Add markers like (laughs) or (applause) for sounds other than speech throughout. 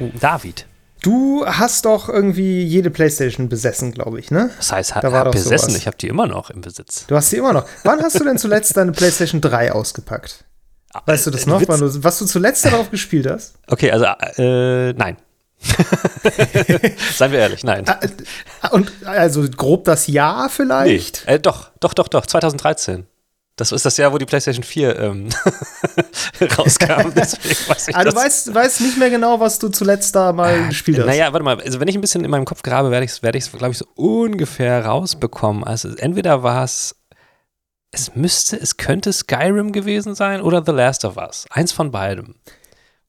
Meru. David. Du hast doch irgendwie jede Playstation besessen, glaube ich, ne? Das heißt, Da war besessen, sowas. ich habe die immer noch im Besitz. Du hast sie immer noch. Wann hast du denn zuletzt deine Playstation 3 ausgepackt? Weißt du das Äh, noch, du, was du zuletzt darauf gespielt hast? Okay, also, äh, nein. (laughs) Seien wir ehrlich, nein. Ah, Und also grob das Jahr vielleicht? Äh, doch, doch, doch, doch, 2013. Das ist das Jahr, wo die PlayStation 4 ähm, (laughs) rauskam. (laughs) Deswegen weiß ich Ah, du weißt, weißt nicht mehr genau, was du zuletzt da mal gespielt hast. Naja, warte mal, also wenn ich ein bisschen in meinem Kopf grabe, werde ich es, werde ich glaube ich, so ungefähr rausbekommen. Also entweder war es, es müsste, es könnte Skyrim gewesen sein oder The Last of Us. Eins von beidem.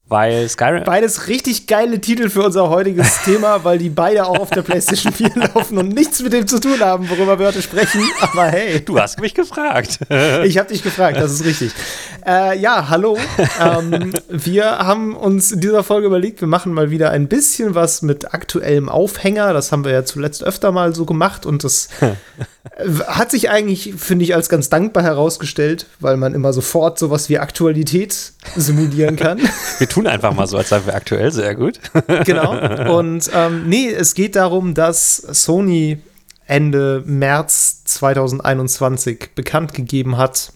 Weil Skyrim, Beides richtig geile Titel für unser heutiges (laughs) Thema, weil die beide auch auf der PlayStation 4 laufen und nichts mit dem zu tun haben, worüber wir heute sprechen. Aber hey, du hast mich gefragt. (laughs) ich habe dich gefragt, das ist richtig. Äh, ja, hallo. Ähm, wir haben uns in dieser Folge überlegt, wir machen mal wieder ein bisschen was mit aktuellem Aufhänger. Das haben wir ja zuletzt öfter mal so gemacht und das (laughs) hat sich eigentlich, finde ich, als ganz dankbar herausgestellt, weil man immer sofort sowas wie Aktualität simulieren kann. (laughs) Wir tun einfach mal so, als seien wir aktuell, sehr gut. (laughs) genau. Und ähm, nee, es geht darum, dass Sony Ende März 2021 bekannt gegeben hat,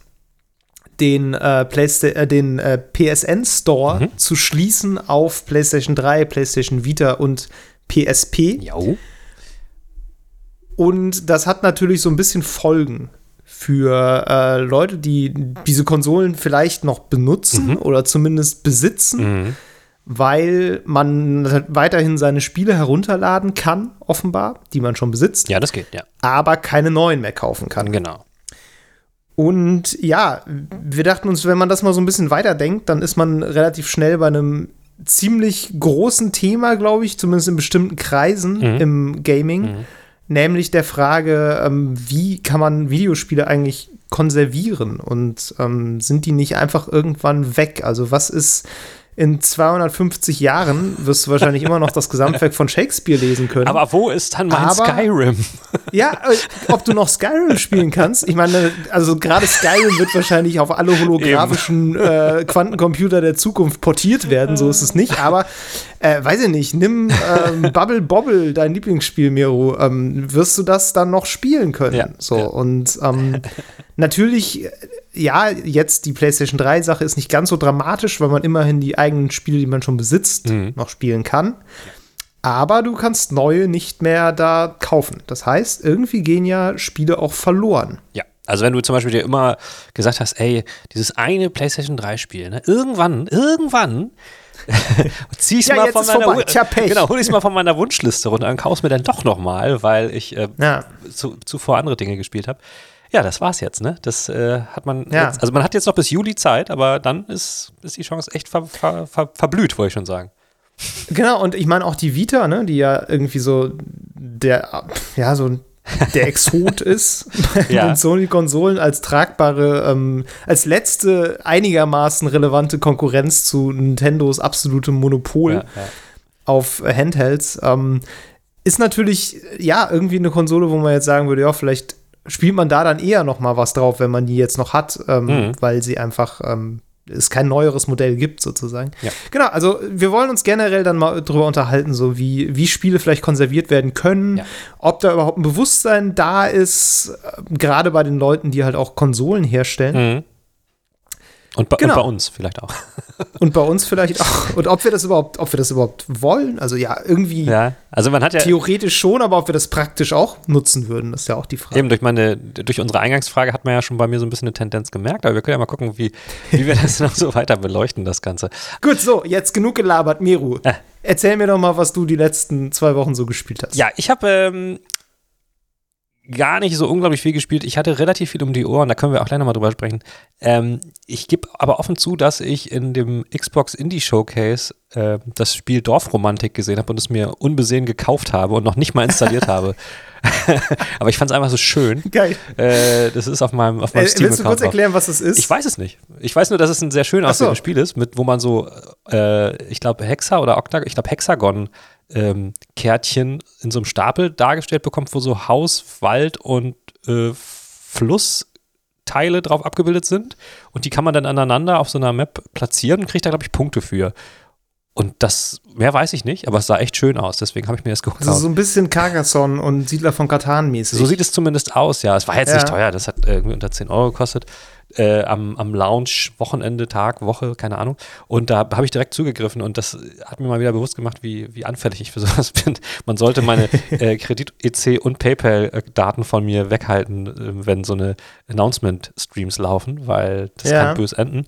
den, äh, Playsta äh, den äh, PSN Store zu schließen auf PlayStation 3, PlayStation Vita und PSP. Jo. Und das hat natürlich so ein bisschen Folgen für äh, Leute, die diese Konsolen vielleicht noch benutzen oder zumindest besitzen, weil man weiterhin seine Spiele herunterladen kann, offenbar, die man schon besitzt, Ja, das geht, ja. aber keine neuen mehr kaufen kann. Genau. Und ja, wir dachten uns, wenn man das mal so ein bisschen weiterdenkt, dann ist man relativ schnell bei einem ziemlich großen Thema, glaube ich, zumindest in bestimmten Kreisen im Gaming, nämlich der Frage, ähm, wie kann man Videospiele eigentlich konservieren und ähm, sind die nicht einfach irgendwann weg? Also was ist in 250 Jahren, wirst du wahrscheinlich immer noch das Gesamtwerk von Shakespeare lesen können. Aber wo ist dann mein Aber- Skyrim? Ja, äh, ob du noch Skyrim spielen kannst. Ich meine, also gerade Skyrim wird wahrscheinlich auf alle holographischen äh, Quantencomputer der Zukunft portiert werden, so ist es nicht. Aber äh, weiß ich nicht, nimm ähm, Bubble Bobble, dein Lieblingsspiel, Miro, ähm, wirst du das dann noch spielen können? Ja, so, ja. und ähm, natürlich, äh, ja, jetzt die PlayStation 3-Sache ist nicht ganz so dramatisch, weil man immerhin die eigenen Spiele, die man schon besitzt, Mhm. noch spielen kann. Aber du kannst neue nicht mehr da kaufen. Das heißt, irgendwie gehen ja Spiele auch verloren. Ja, also wenn du zum Beispiel dir immer gesagt hast, ey, dieses eine PlayStation 3 Spiel, ne, irgendwann, irgendwann (laughs) zieh Ja, mal von meiner. Wu- Tja, Pech. Genau, hol ich's mal von meiner Wunschliste runter und kauf's mir dann doch noch mal, weil ich äh, Ja. zu, zuvor andere Dinge gespielt habe. Ja, das war's jetzt, ne? Das äh, hat man Ja. jetzt, also man hat jetzt noch bis Juli Zeit, aber dann ist, ist die Chance echt ver, ver, ver, verblüht, wollte ich schon sagen. Genau, und ich meine auch die Vita, ne, die ja irgendwie so der, ja, so der Exot (laughs) ist bei Ja. den Sony-Konsolen als tragbare, ähm, als letzte einigermaßen relevante Konkurrenz zu Nintendos absolutem Monopol. Ja, auf Handhelds, ähm, ist natürlich, ja, irgendwie eine Konsole, wo man jetzt sagen würde, ja, vielleicht spielt man da dann eher noch mal was drauf, wenn man die jetzt noch hat, ähm, Mhm. weil sie einfach ähm, es kein neueres Modell gibt, sozusagen. Ja. Genau, also wir wollen uns generell dann mal drüber unterhalten, so wie, wie Spiele vielleicht konserviert werden können, Ja. ob da überhaupt ein Bewusstsein da ist, äh, gerade bei den Leuten, die halt auch Konsolen herstellen. Mhm. Und, bei, Genau. und bei uns vielleicht auch. (laughs) Und bei uns vielleicht auch. Und ob wir das überhaupt, ob wir das überhaupt wollen. Also ja, irgendwie Ja, also man hat ja Theoretisch schon, aber ob wir das praktisch auch nutzen würden, ist ja auch die Frage. Eben durch meine, durch unsere Eingangsfrage hat man ja schon bei mir so ein bisschen eine Tendenz gemerkt, aber wir können ja mal gucken, wie, wie wir das (laughs) noch so weiter beleuchten, das Ganze. Gut, so, jetzt genug gelabert, Meru. Äh. Erzähl mir doch mal, was du die letzten zwei Wochen so gespielt hast. Ja, ich habe ähm, gar nicht so unglaublich viel gespielt. Ich hatte relativ viel um die Ohren, da können wir auch gleich nochmal drüber sprechen. Ähm, ich gebe aber offen zu, dass ich in dem Xbox Indie Showcase äh, das Spiel Dorfromantik gesehen habe und es mir unbesehen gekauft habe und noch nicht mal installiert (laughs) habe. (laughs) aber ich fand es einfach so schön. Geil. Äh, das ist auf meinem, auf meinem Äh, willst du kurz Steam-Account erklären, was das ist? Ich weiß es nicht. Ich weiß nur, dass es ein sehr schön Ach so. aussehendes Spiel ist, mit, wo man so, äh, ich glaube, Hexa oder Octagon, ich glaube, Hexagon ähm, Kärtchen in so einem Stapel dargestellt bekommt, wo so Haus, Wald und äh, Flussteile drauf abgebildet sind. Und die kann man dann aneinander auf so einer Map platzieren und kriegt da, glaube ich, Punkte für. Und das, mehr weiß ich nicht, aber es sah echt schön aus, deswegen habe ich mir das gekauft. Also so ein bisschen Carcassonne und Siedler von Katan mäßig. So sieht es zumindest aus, ja. Es war jetzt Ja. nicht teuer, das hat irgendwie unter 10 Euro gekostet. Äh, am, am Lounge, Wochenende, Tag, Woche, keine Ahnung. Und da habe ich direkt zugegriffen und das hat mir mal wieder bewusst gemacht, wie, wie anfällig ich für (laughs) sowas bin. Man sollte meine (laughs) äh, Kredit-EC und PayPal-Daten von mir weghalten, äh, wenn so eine Announcement-Streams laufen, weil das Ja. kann bös enden.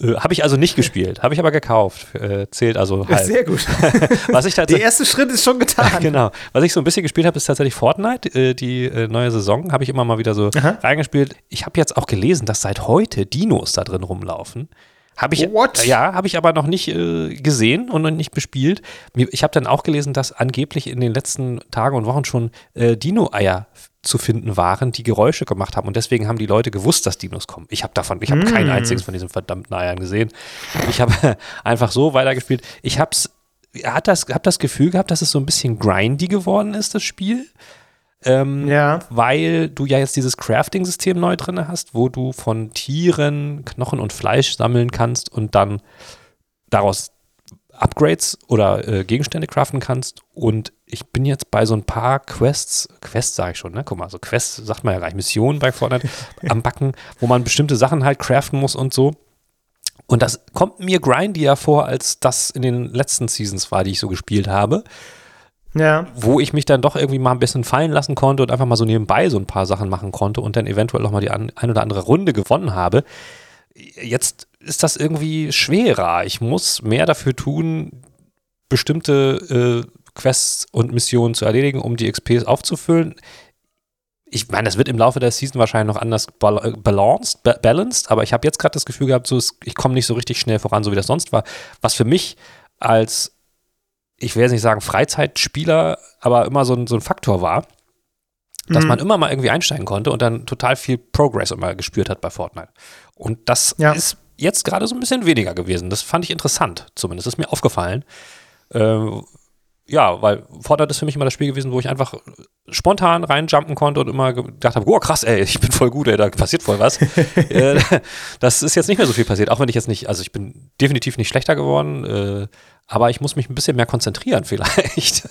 Äh, habe ich also nicht (laughs) gespielt, habe ich aber gekauft. Äh, zählt also halb. Sehr gut. (laughs) Was ich Der erste Schritt ist schon getan. (laughs) Genau. Was ich so ein bisschen gespielt habe, ist tatsächlich Fortnite. Äh, die äh, neue Saison habe ich immer mal wieder so Aha. reingespielt. Ich habe jetzt auch gelesen, dass seit heute Dinos da drin rumlaufen. Habe ich, What? Ja, habe ich aber noch nicht äh, gesehen und noch nicht bespielt. Ich habe dann auch gelesen, dass angeblich in den letzten Tagen und Wochen schon äh, Dino-Eier zu finden waren, die Geräusche gemacht haben. Und deswegen haben die Leute gewusst, dass Dinos kommen. Ich habe davon, ich habe Mm. kein einziges von diesen verdammten Eiern gesehen. Ich habe (laughs) einfach so weitergespielt. Ich habe das, hab das Gefühl gehabt, dass es so ein bisschen grindy geworden ist, das Spiel. Ähm, Ja. Weil du ja jetzt dieses Crafting-System neu drin hast, wo du von Tieren Knochen und Fleisch sammeln kannst und dann daraus Upgrades oder äh, Gegenstände craften kannst. Und ich bin jetzt bei so ein paar Quests, Quests sage ich schon, ne? Guck mal, so Quests sagt man ja gleich, Missionen bei Fortnite (laughs) am Backen, wo man bestimmte Sachen halt craften muss und so. Und das kommt mir grindier vor, als das in den letzten Seasons war, die ich so gespielt habe Ja. wo ich mich dann doch irgendwie mal ein bisschen fallen lassen konnte und einfach mal so nebenbei so ein paar Sachen machen konnte und dann eventuell auch mal die ein oder andere Runde gewonnen habe. Jetzt ist das irgendwie schwerer. Ich muss mehr dafür tun, bestimmte äh, Quests und Missionen zu erledigen, um die XPs aufzufüllen. Ich meine, das wird im Laufe der Season wahrscheinlich noch anders äh, balanced, ba balanced, aber ich habe jetzt gerade das Gefühl gehabt, so, ich komme nicht so richtig schnell voran, so wie das sonst war. Was für mich als ich will jetzt nicht sagen Freizeitspieler, aber immer so ein, so ein Faktor war, dass Mhm. man immer mal irgendwie einsteigen konnte und dann total viel Progress immer gespürt hat bei Fortnite. Und das Ja. ist jetzt gerade so ein bisschen weniger gewesen. Das fand ich interessant, zumindest. ist mir aufgefallen. Ähm, ja, weil Fortnite ist für mich immer das Spiel gewesen, wo ich einfach spontan reinjumpen konnte und immer gedacht habe, oh krass, ey, ich bin voll gut, ey, da passiert voll was. (laughs) äh, das ist jetzt nicht mehr so viel passiert, auch wenn ich jetzt nicht, also ich bin definitiv nicht schlechter geworden, äh, aber ich muss mich ein bisschen mehr konzentrieren (laughs) vielleicht.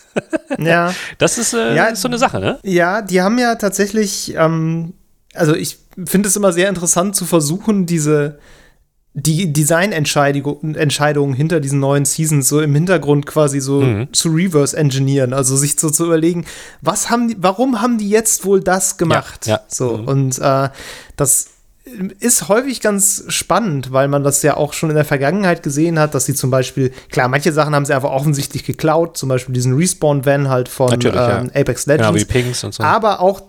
Ja. Das ist, äh, Ja. ist so eine Sache, ne? Ja, die haben ja tatsächlich, ähm, also ich finde es immer sehr interessant zu versuchen, diese die Designentscheidungen Entscheidungen hinter diesen neuen Seasons so im Hintergrund quasi so Mhm. zu reverse engineeren, also sich so zu überlegen, was haben die, warum haben die jetzt wohl das gemacht? ja. So Mhm. und äh, das ist häufig ganz spannend, weil man das ja auch schon in der Vergangenheit gesehen hat, dass sie zum Beispiel, klar, manche Sachen haben sie einfach offensichtlich geklaut, zum Beispiel diesen Respawn-Van halt von Natürlich, ja. ähm, Apex Legends. Genau, wie Pinks und so. Aber auch,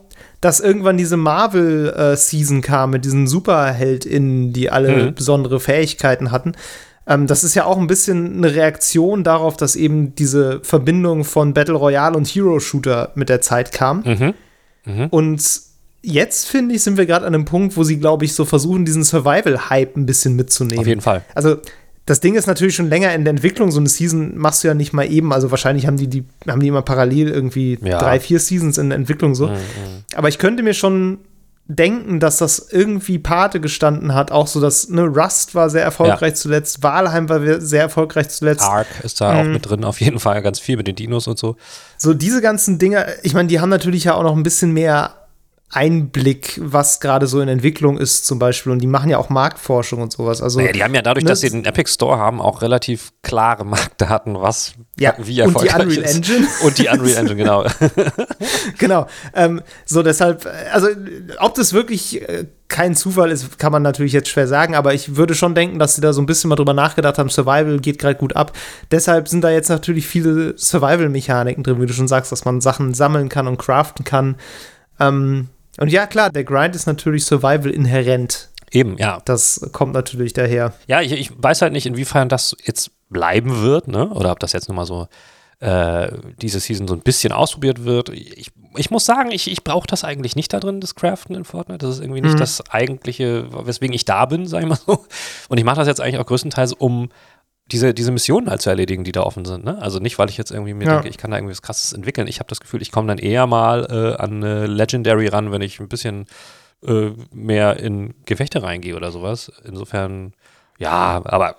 dass irgendwann diese Marvel-Season kam mit diesen SuperheldInnen, die alle Mhm. besondere Fähigkeiten hatten. Ähm, das ist ja auch ein bisschen eine Reaktion darauf, dass eben diese Verbindung von Battle Royale und Hero-Shooter mit der Zeit kam. Mhm. Mhm. Und jetzt, finde ich, sind wir gerade an einem Punkt, wo sie, glaube ich, so versuchen, diesen Survival-Hype ein bisschen mitzunehmen. Auf jeden Fall. Also das Ding ist natürlich schon länger in der Entwicklung. So eine Season machst du ja nicht mal eben. Also wahrscheinlich haben die, die, haben die immer parallel irgendwie Ja. drei, vier Seasons in der Entwicklung so. Aber ich könnte mir schon denken, dass das irgendwie Pate gestanden hat. Auch so, dass ne, Rust war sehr erfolgreich zuletzt, Walheim war sehr erfolgreich zuletzt. Ark ist da auch mit drin, auf jeden Fall ganz viel mit den Dinos und so. So diese ganzen Dinge, ich meine, die haben natürlich ja auch noch ein bisschen mehr Einblick, was gerade so in Entwicklung ist zum Beispiel. Und die machen ja auch Marktforschung und sowas. Also Naja, die haben ja dadurch, ne, dass sie den Epic Store haben, auch relativ klare Marktdaten, was Ja, wie und die erfolgreich Unreal ist. Engine. (laughs) Und die Unreal Engine, genau. (laughs) genau. Ähm, so deshalb, also ob das wirklich äh, kein Zufall ist, kann man natürlich jetzt schwer sagen, aber ich würde schon denken, dass sie da so ein bisschen mal drüber nachgedacht haben. Survival geht gerade gut ab. Deshalb sind da jetzt natürlich viele Survival-Mechaniken drin, wie du schon sagst, dass man Sachen sammeln kann und craften kann. Ähm, und ja, klar, der Grind ist natürlich Survival inhärent. Eben, ja. Das kommt natürlich daher. Ja, ich, ich weiß halt nicht, inwiefern das jetzt bleiben wird, ne? Oder ob das jetzt nochmal so äh, diese Season so ein bisschen ausprobiert wird. Ich, ich muss sagen, ich, ich brauche das eigentlich nicht da drin, das Craften in Fortnite. Das ist irgendwie nicht Mhm. das eigentliche, weswegen ich da bin, sag ich mal so. Und ich mache das jetzt eigentlich auch größtenteils, um diese, diese Missionen halt zu erledigen, die da offen sind. Ne? Also nicht, weil ich jetzt irgendwie mir Ja. denke, ich kann da irgendwie was Krasses entwickeln. Ich habe das Gefühl, ich komme dann eher mal äh, an eine Legendary ran, wenn ich ein bisschen äh, mehr in Gefechte reingehe oder sowas. Insofern, ja, aber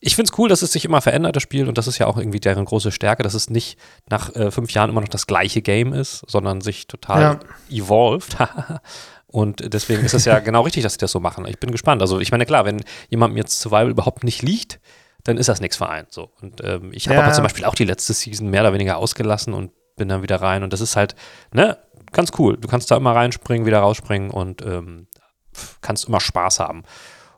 ich finde es cool, dass es sich immer verändert, das Spiel, und das ist ja auch irgendwie deren große Stärke, dass es nicht nach äh, fünf Jahren immer noch das gleiche Game ist, sondern sich total ja. evolved. (laughs) und deswegen ist es ja (laughs) genau richtig, dass sie das so machen. Ich bin gespannt. Also, ich meine, klar, wenn jemandem jetzt Survival überhaupt nicht liegt, dann ist das nichts für einen. So. Und ähm, ich habe ja. aber zum Beispiel auch die letzte Season mehr oder weniger ausgelassen und bin dann wieder rein. Und das ist halt, ne, ganz cool. Du kannst da immer reinspringen, wieder rausspringen und ähm, kannst immer Spaß haben.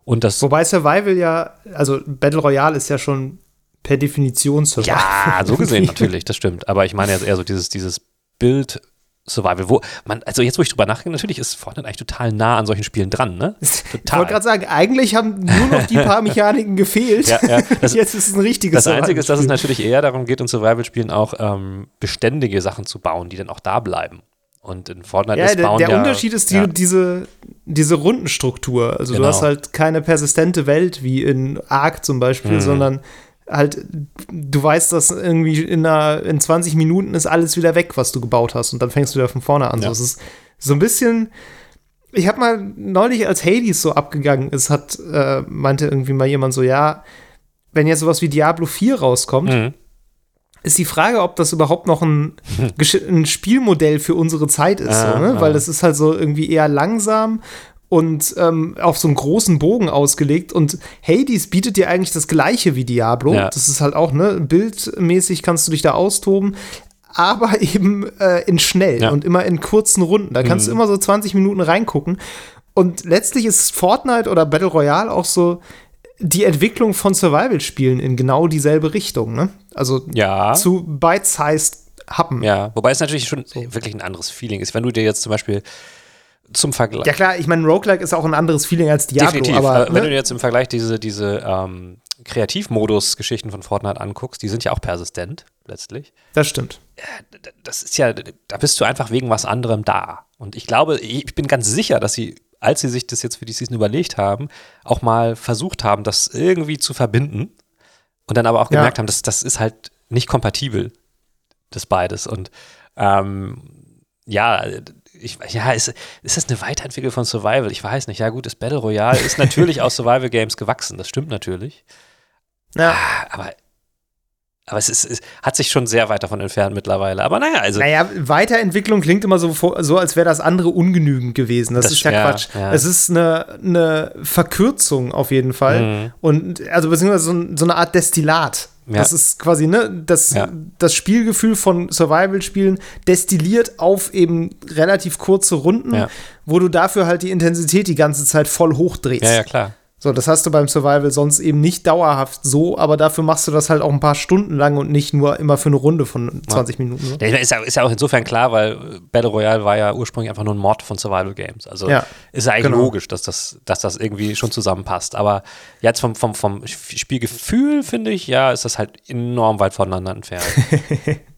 Und das Wobei Survival ja, also Battle Royale ist ja schon per Definition Survival. Ja, so gesehen (laughs) natürlich, das stimmt. Aber ich meine jetzt eher so dieses, dieses Bild Survival, wo man, also jetzt, wo ich drüber nachdenke, natürlich ist Fortnite eigentlich total nah an solchen Spielen dran, ne? Total. Ich wollte gerade sagen, eigentlich haben nur noch die paar (laughs) Mechaniken gefehlt. ja, ja. (laughs) Das, jetzt ist es ein richtiges Das Einzige ist, dass es natürlich eher darum geht, in Survival-Spielen auch ähm, beständige Sachen zu bauen, die dann auch da bleiben. Und in Fortnite ja, ist Bauen der, der ja, Unterschied ist die, ja. diese, diese Rundenstruktur. Also genau. du hast halt keine persistente Welt wie in Ark zum Beispiel, mhm. sondern halt, du weißt, dass irgendwie in, einer, in 20 Minuten ist alles wieder weg, was du gebaut hast. Und dann fängst du wieder von vorne an. Ja. So, es ist so ein bisschen. Ich habe mal neulich, als Hades so abgegangen ist, hat, äh, meinte irgendwie mal jemand so, ja, wenn jetzt sowas wie Diablo 4 rauskommt, mhm ist die Frage, ob das überhaupt noch ein, (laughs) ein Spielmodell für unsere Zeit ist, ah, so, ne? ah. weil das ist halt so irgendwie eher langsam und ähm, auf so einen großen Bogen ausgelegt. Und Hades bietet dir eigentlich das gleiche wie Diablo. Ja. Das ist halt auch, ne, bildmäßig kannst du dich da austoben. Aber (laughs) eben äh, in schnell ja. und immer in kurzen Runden. Da kannst mhm. du immer so 20 Minuten reingucken. Und letztlich ist Fortnite oder Battle Royale auch so die Entwicklung von Survival-Spielen in genau dieselbe Richtung, ne? Also ja. zu bite-sized Happen. Ja, wobei es natürlich schon so. wirklich ein anderes Feeling ist. Wenn du dir jetzt zum Beispiel zum Vergleich. Ja, klar, ich meine, Roguelike ist auch ein anderes Feeling als Diablo. Definitiv. Aber, ne? Wenn du jetzt im Vergleich diese, diese ähm, Kreativmodus-Geschichten von Fortnite anguckst, die sind ja auch persistent, letztlich. Das stimmt. Das ist ja, da bist du einfach wegen was anderem da. Und ich glaube, ich bin ganz sicher, dass sie als sie sich das jetzt für die Season überlegt haben, auch mal versucht haben, das irgendwie zu verbinden und dann aber auch gemerkt ja. haben, dass das ist halt nicht kompatibel, das beides. Und ähm, ja, ich, ja, ist, ist das eine Weiterentwicklung von Survival? Ich weiß nicht. Ja, gut, das Battle Royale ist natürlich aus Survival Games gewachsen, das stimmt natürlich. Ja. Ah, aber aber es, ist, es hat sich schon sehr weit davon entfernt mittlerweile. Aber naja, also. Naja, Weiterentwicklung klingt immer so, so als wäre das andere ungenügend gewesen. Das, das ist ja, ja Quatsch. Ja. Es ist eine, eine Verkürzung auf jeden Fall. Mhm. Und also beziehungsweise so, so, eine Art Destillat. Ja. Das ist quasi, ne, das, das Spielgefühl von Survival-Spielen destilliert auf eben relativ kurze Runden, wo du dafür halt die Intensität die ganze Zeit voll hochdrehst. Ja, ja, klar. So, das hast du beim Survival sonst eben nicht dauerhaft so, aber dafür machst du das halt auch ein paar Stunden lang und nicht nur immer für eine Runde von 20 ja. Minuten. So. Ja, ist, ja, ist ja auch insofern klar, weil Battle Royale war ja ursprünglich einfach nur ein Mod von Survival Games. Also ja, ist ja eigentlich genau. logisch, dass das, dass das irgendwie schon zusammenpasst. Aber jetzt vom, vom, vom Spielgefühl, finde ich, ja, ist das halt enorm weit voneinander entfernt. (laughs)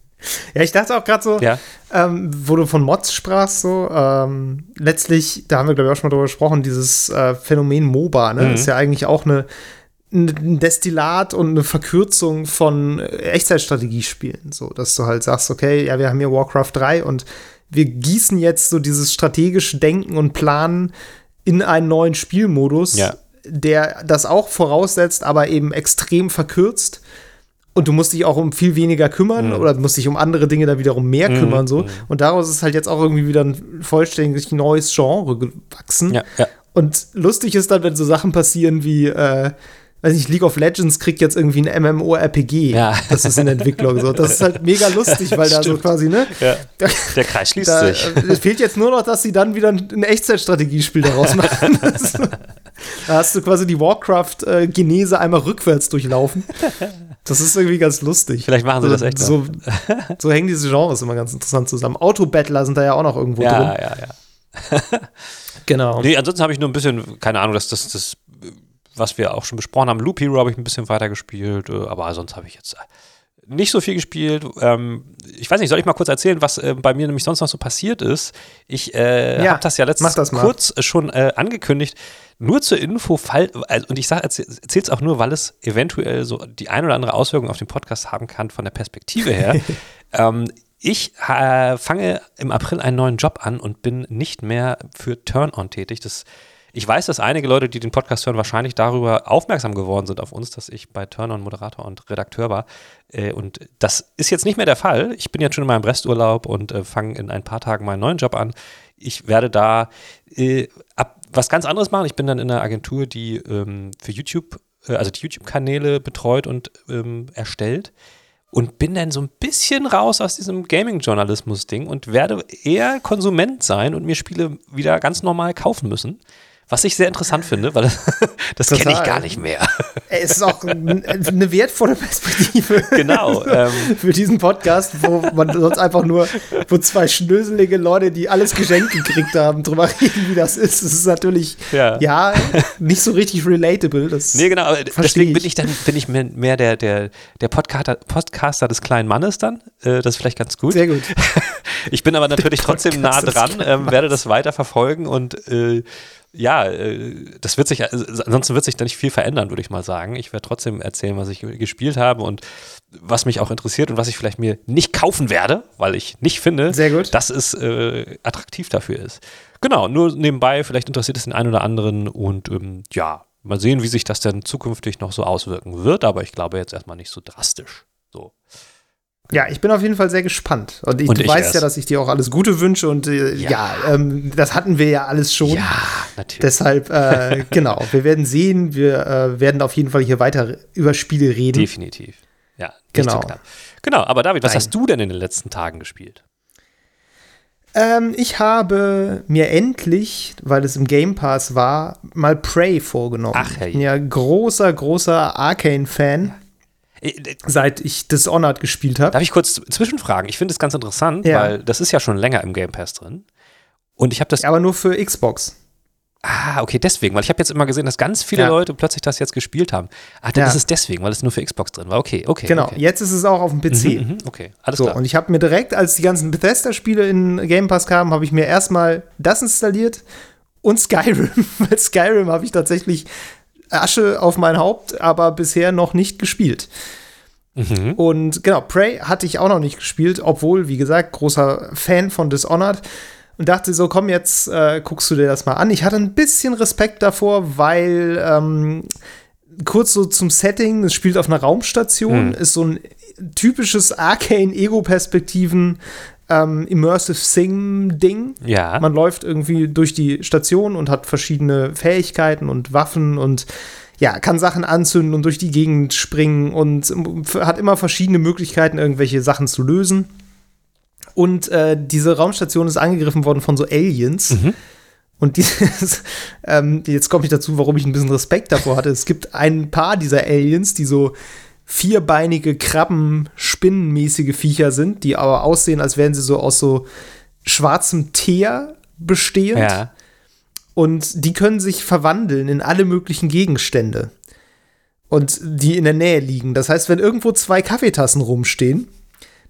Ja, ich dachte auch gerade so, ja. ähm, wo du von Mods sprachst, so, ähm, letztlich, da haben wir, glaube ich, auch schon mal drüber gesprochen, dieses äh, Phänomen MOBA, ne, mhm. ist ja eigentlich auch eine, ein Destillat und eine Verkürzung von Echtzeitstrategiespielen, so, dass du halt sagst, okay, ja, wir haben hier Warcraft 3 und wir gießen jetzt so dieses strategische Denken und Planen in einen neuen Spielmodus, ja. der das auch voraussetzt, aber eben extrem verkürzt und du musst dich auch um viel weniger kümmern mhm. oder musst dich um andere Dinge da wiederum mehr mhm. kümmern so mhm. und daraus ist halt jetzt auch irgendwie wieder ein vollständig neues Genre gewachsen ja, ja. und lustig ist dann wenn so Sachen passieren wie äh, weiß nicht, League of Legends kriegt jetzt irgendwie ein MMORPG. Ja. Das ist in Entwicklung so. Das ist halt mega lustig, weil da so quasi, ne? Ja. Der Kreis schließt da, sich. Äh, es fehlt jetzt nur noch, dass sie dann wieder ein Echtzeitstrategiespiel daraus machen. (laughs) (laughs) da hast du quasi die Warcraft-Genese äh, einmal rückwärts durchlaufen. Das ist irgendwie ganz lustig. Vielleicht machen sie das echt. So, (laughs) so, hängen diese Genres immer ganz interessant zusammen. Autobattler sind da ja auch noch irgendwo ja, drin. Ja, ja, ja. (laughs) genau. Nee, ansonsten habe ich nur ein bisschen, keine Ahnung, dass das, das, was wir auch schon besprochen haben, Loop Hero habe ich ein bisschen weiter gespielt, äh, aber sonst habe ich jetzt nicht so viel gespielt. Ähm, ich weiß nicht, soll ich mal kurz erzählen, was äh, bei mir nämlich sonst noch so passiert ist? Ich äh, ja, habe das ja letztens kurz schon äh, angekündigt. Nur zur Info, fall, also, und ich sage, erzähle es auch nur, weil es eventuell so die ein oder andere Auswirkung auf den Podcast haben kann von der Perspektive her. (laughs) ähm, ich äh, fange im April einen neuen Job an und bin nicht mehr für Turn-On tätig. Das Ich weiß, dass einige Leute, die den Podcast hören, wahrscheinlich darüber aufmerksam geworden sind auf uns, dass ich bei Turner Moderator und Redakteur war. Äh, und das ist jetzt nicht mehr der Fall. Ich bin jetzt schon in meinem Resturlaub und äh, fange in ein paar Tagen meinen neuen Job an. Ich werde da äh, ab, was ganz anderes machen. Ich bin dann in einer Agentur, die ähm, für YouTube, äh, also die YouTube-Kanäle betreut und ähm, erstellt und bin dann so ein bisschen raus aus diesem Gaming-Journalismus-Ding und werde eher Konsument sein und mir Spiele wieder ganz normal kaufen müssen. Was ich sehr interessant finde, weil (laughs) das, das kenne ich gar nicht mehr. Es ist auch eine wertvolle Perspektive. (laughs) Genau. (laughs) Ähm, für diesen Podcast, wo man sonst einfach nur, wo zwei schnöselige Leute, die alles geschenkt gekriegt haben, drüber reden, wie das ist. Das ist natürlich, ja, ja nicht so richtig relatable. Das nee, genau. Deswegen bin ich dann, bin ich mehr der, der, der Podcaster, Podcaster des kleinen Mannes dann. Äh, das ist vielleicht ganz gut. Sehr gut. Ich bin aber natürlich trotzdem nah dran, ähm, werde das weiter verfolgen und äh, ja, äh, das wird sich, also, ansonsten wird sich da nicht viel verändern, würde ich mal sagen. Ich werde trotzdem erzählen, was ich gespielt habe und was mich auch interessiert und was ich vielleicht mir nicht kaufen werde, weil ich nicht finde, dass es äh, attraktiv dafür ist. Genau, nur nebenbei, vielleicht interessiert es den einen oder anderen und ähm, ja, mal sehen, wie sich das denn zukünftig noch so auswirken wird, aber ich glaube jetzt erstmal nicht so drastisch. So. Ja, ich bin auf jeden Fall sehr gespannt. Und, ich, und du ich weißt erst. ja, dass ich dir auch alles Gute wünsche und äh, ja, ja ähm, das hatten wir ja alles schon. Ja, natürlich. Deshalb, äh, (laughs) genau, wir werden sehen, wir äh, werden auf jeden Fall hier weiter über Spiele reden. Definitiv. Ja, genau. Genau, aber David, was Nein. hast du denn in den letzten Tagen gespielt? Ähm, ich habe mir endlich, weil es im Game Pass war, mal Prey vorgenommen. Ach, hey. Ich bin ja großer, großer Arcane-Fan. Ja seit ich Dishonored gespielt habe. Darf ich kurz zwischenfragen? Ich finde es ganz interessant, ja. weil das ist ja schon länger im Game Pass drin. Und ich habe das. Aber nur für Xbox. Ah, okay, deswegen, weil ich habe jetzt immer gesehen, dass ganz viele ja. Leute plötzlich das jetzt gespielt haben. Ah, dann ja. ist es deswegen, weil es nur für Xbox drin war. Okay, okay. Genau, okay. jetzt ist es auch auf dem PC. Mhm, mhm, okay, alles so, klar. Und ich habe mir direkt, als die ganzen Bethesda-Spiele in Game Pass kamen, habe ich mir erstmal das installiert und Skyrim. (laughs) weil Skyrim habe ich tatsächlich Asche auf mein Haupt, aber bisher noch nicht gespielt. Mhm. Und genau, Prey hatte ich auch noch nicht gespielt, obwohl, wie gesagt, großer Fan von Dishonored. Und dachte so, komm, jetzt äh, guckst du dir das mal an. Ich hatte ein bisschen Respekt davor, weil ähm, kurz so zum Setting, es spielt auf einer Raumstation, mhm. ist so ein typisches Arcane-Ego-Perspektiven ähm, Immersive Sim-Ding. Ja. Man läuft irgendwie durch die Station und hat verschiedene Fähigkeiten und Waffen und ja, kann Sachen anzünden und durch die Gegend springen und hat immer verschiedene Möglichkeiten, irgendwelche Sachen zu lösen. Und äh, diese Raumstation ist angegriffen worden von so Aliens. Mhm. Und dieses, ähm, jetzt komme ich dazu, warum ich ein bisschen Respekt davor hatte. Es gibt ein paar dieser Aliens, die so vierbeinige Krabben, spinnenmäßige Viecher sind, die aber aussehen, als wären sie so aus so schwarzem Teer bestehend. Ja. Und die können sich verwandeln in alle möglichen Gegenstände. Und die in der Nähe liegen. Das heißt, wenn irgendwo zwei Kaffeetassen rumstehen,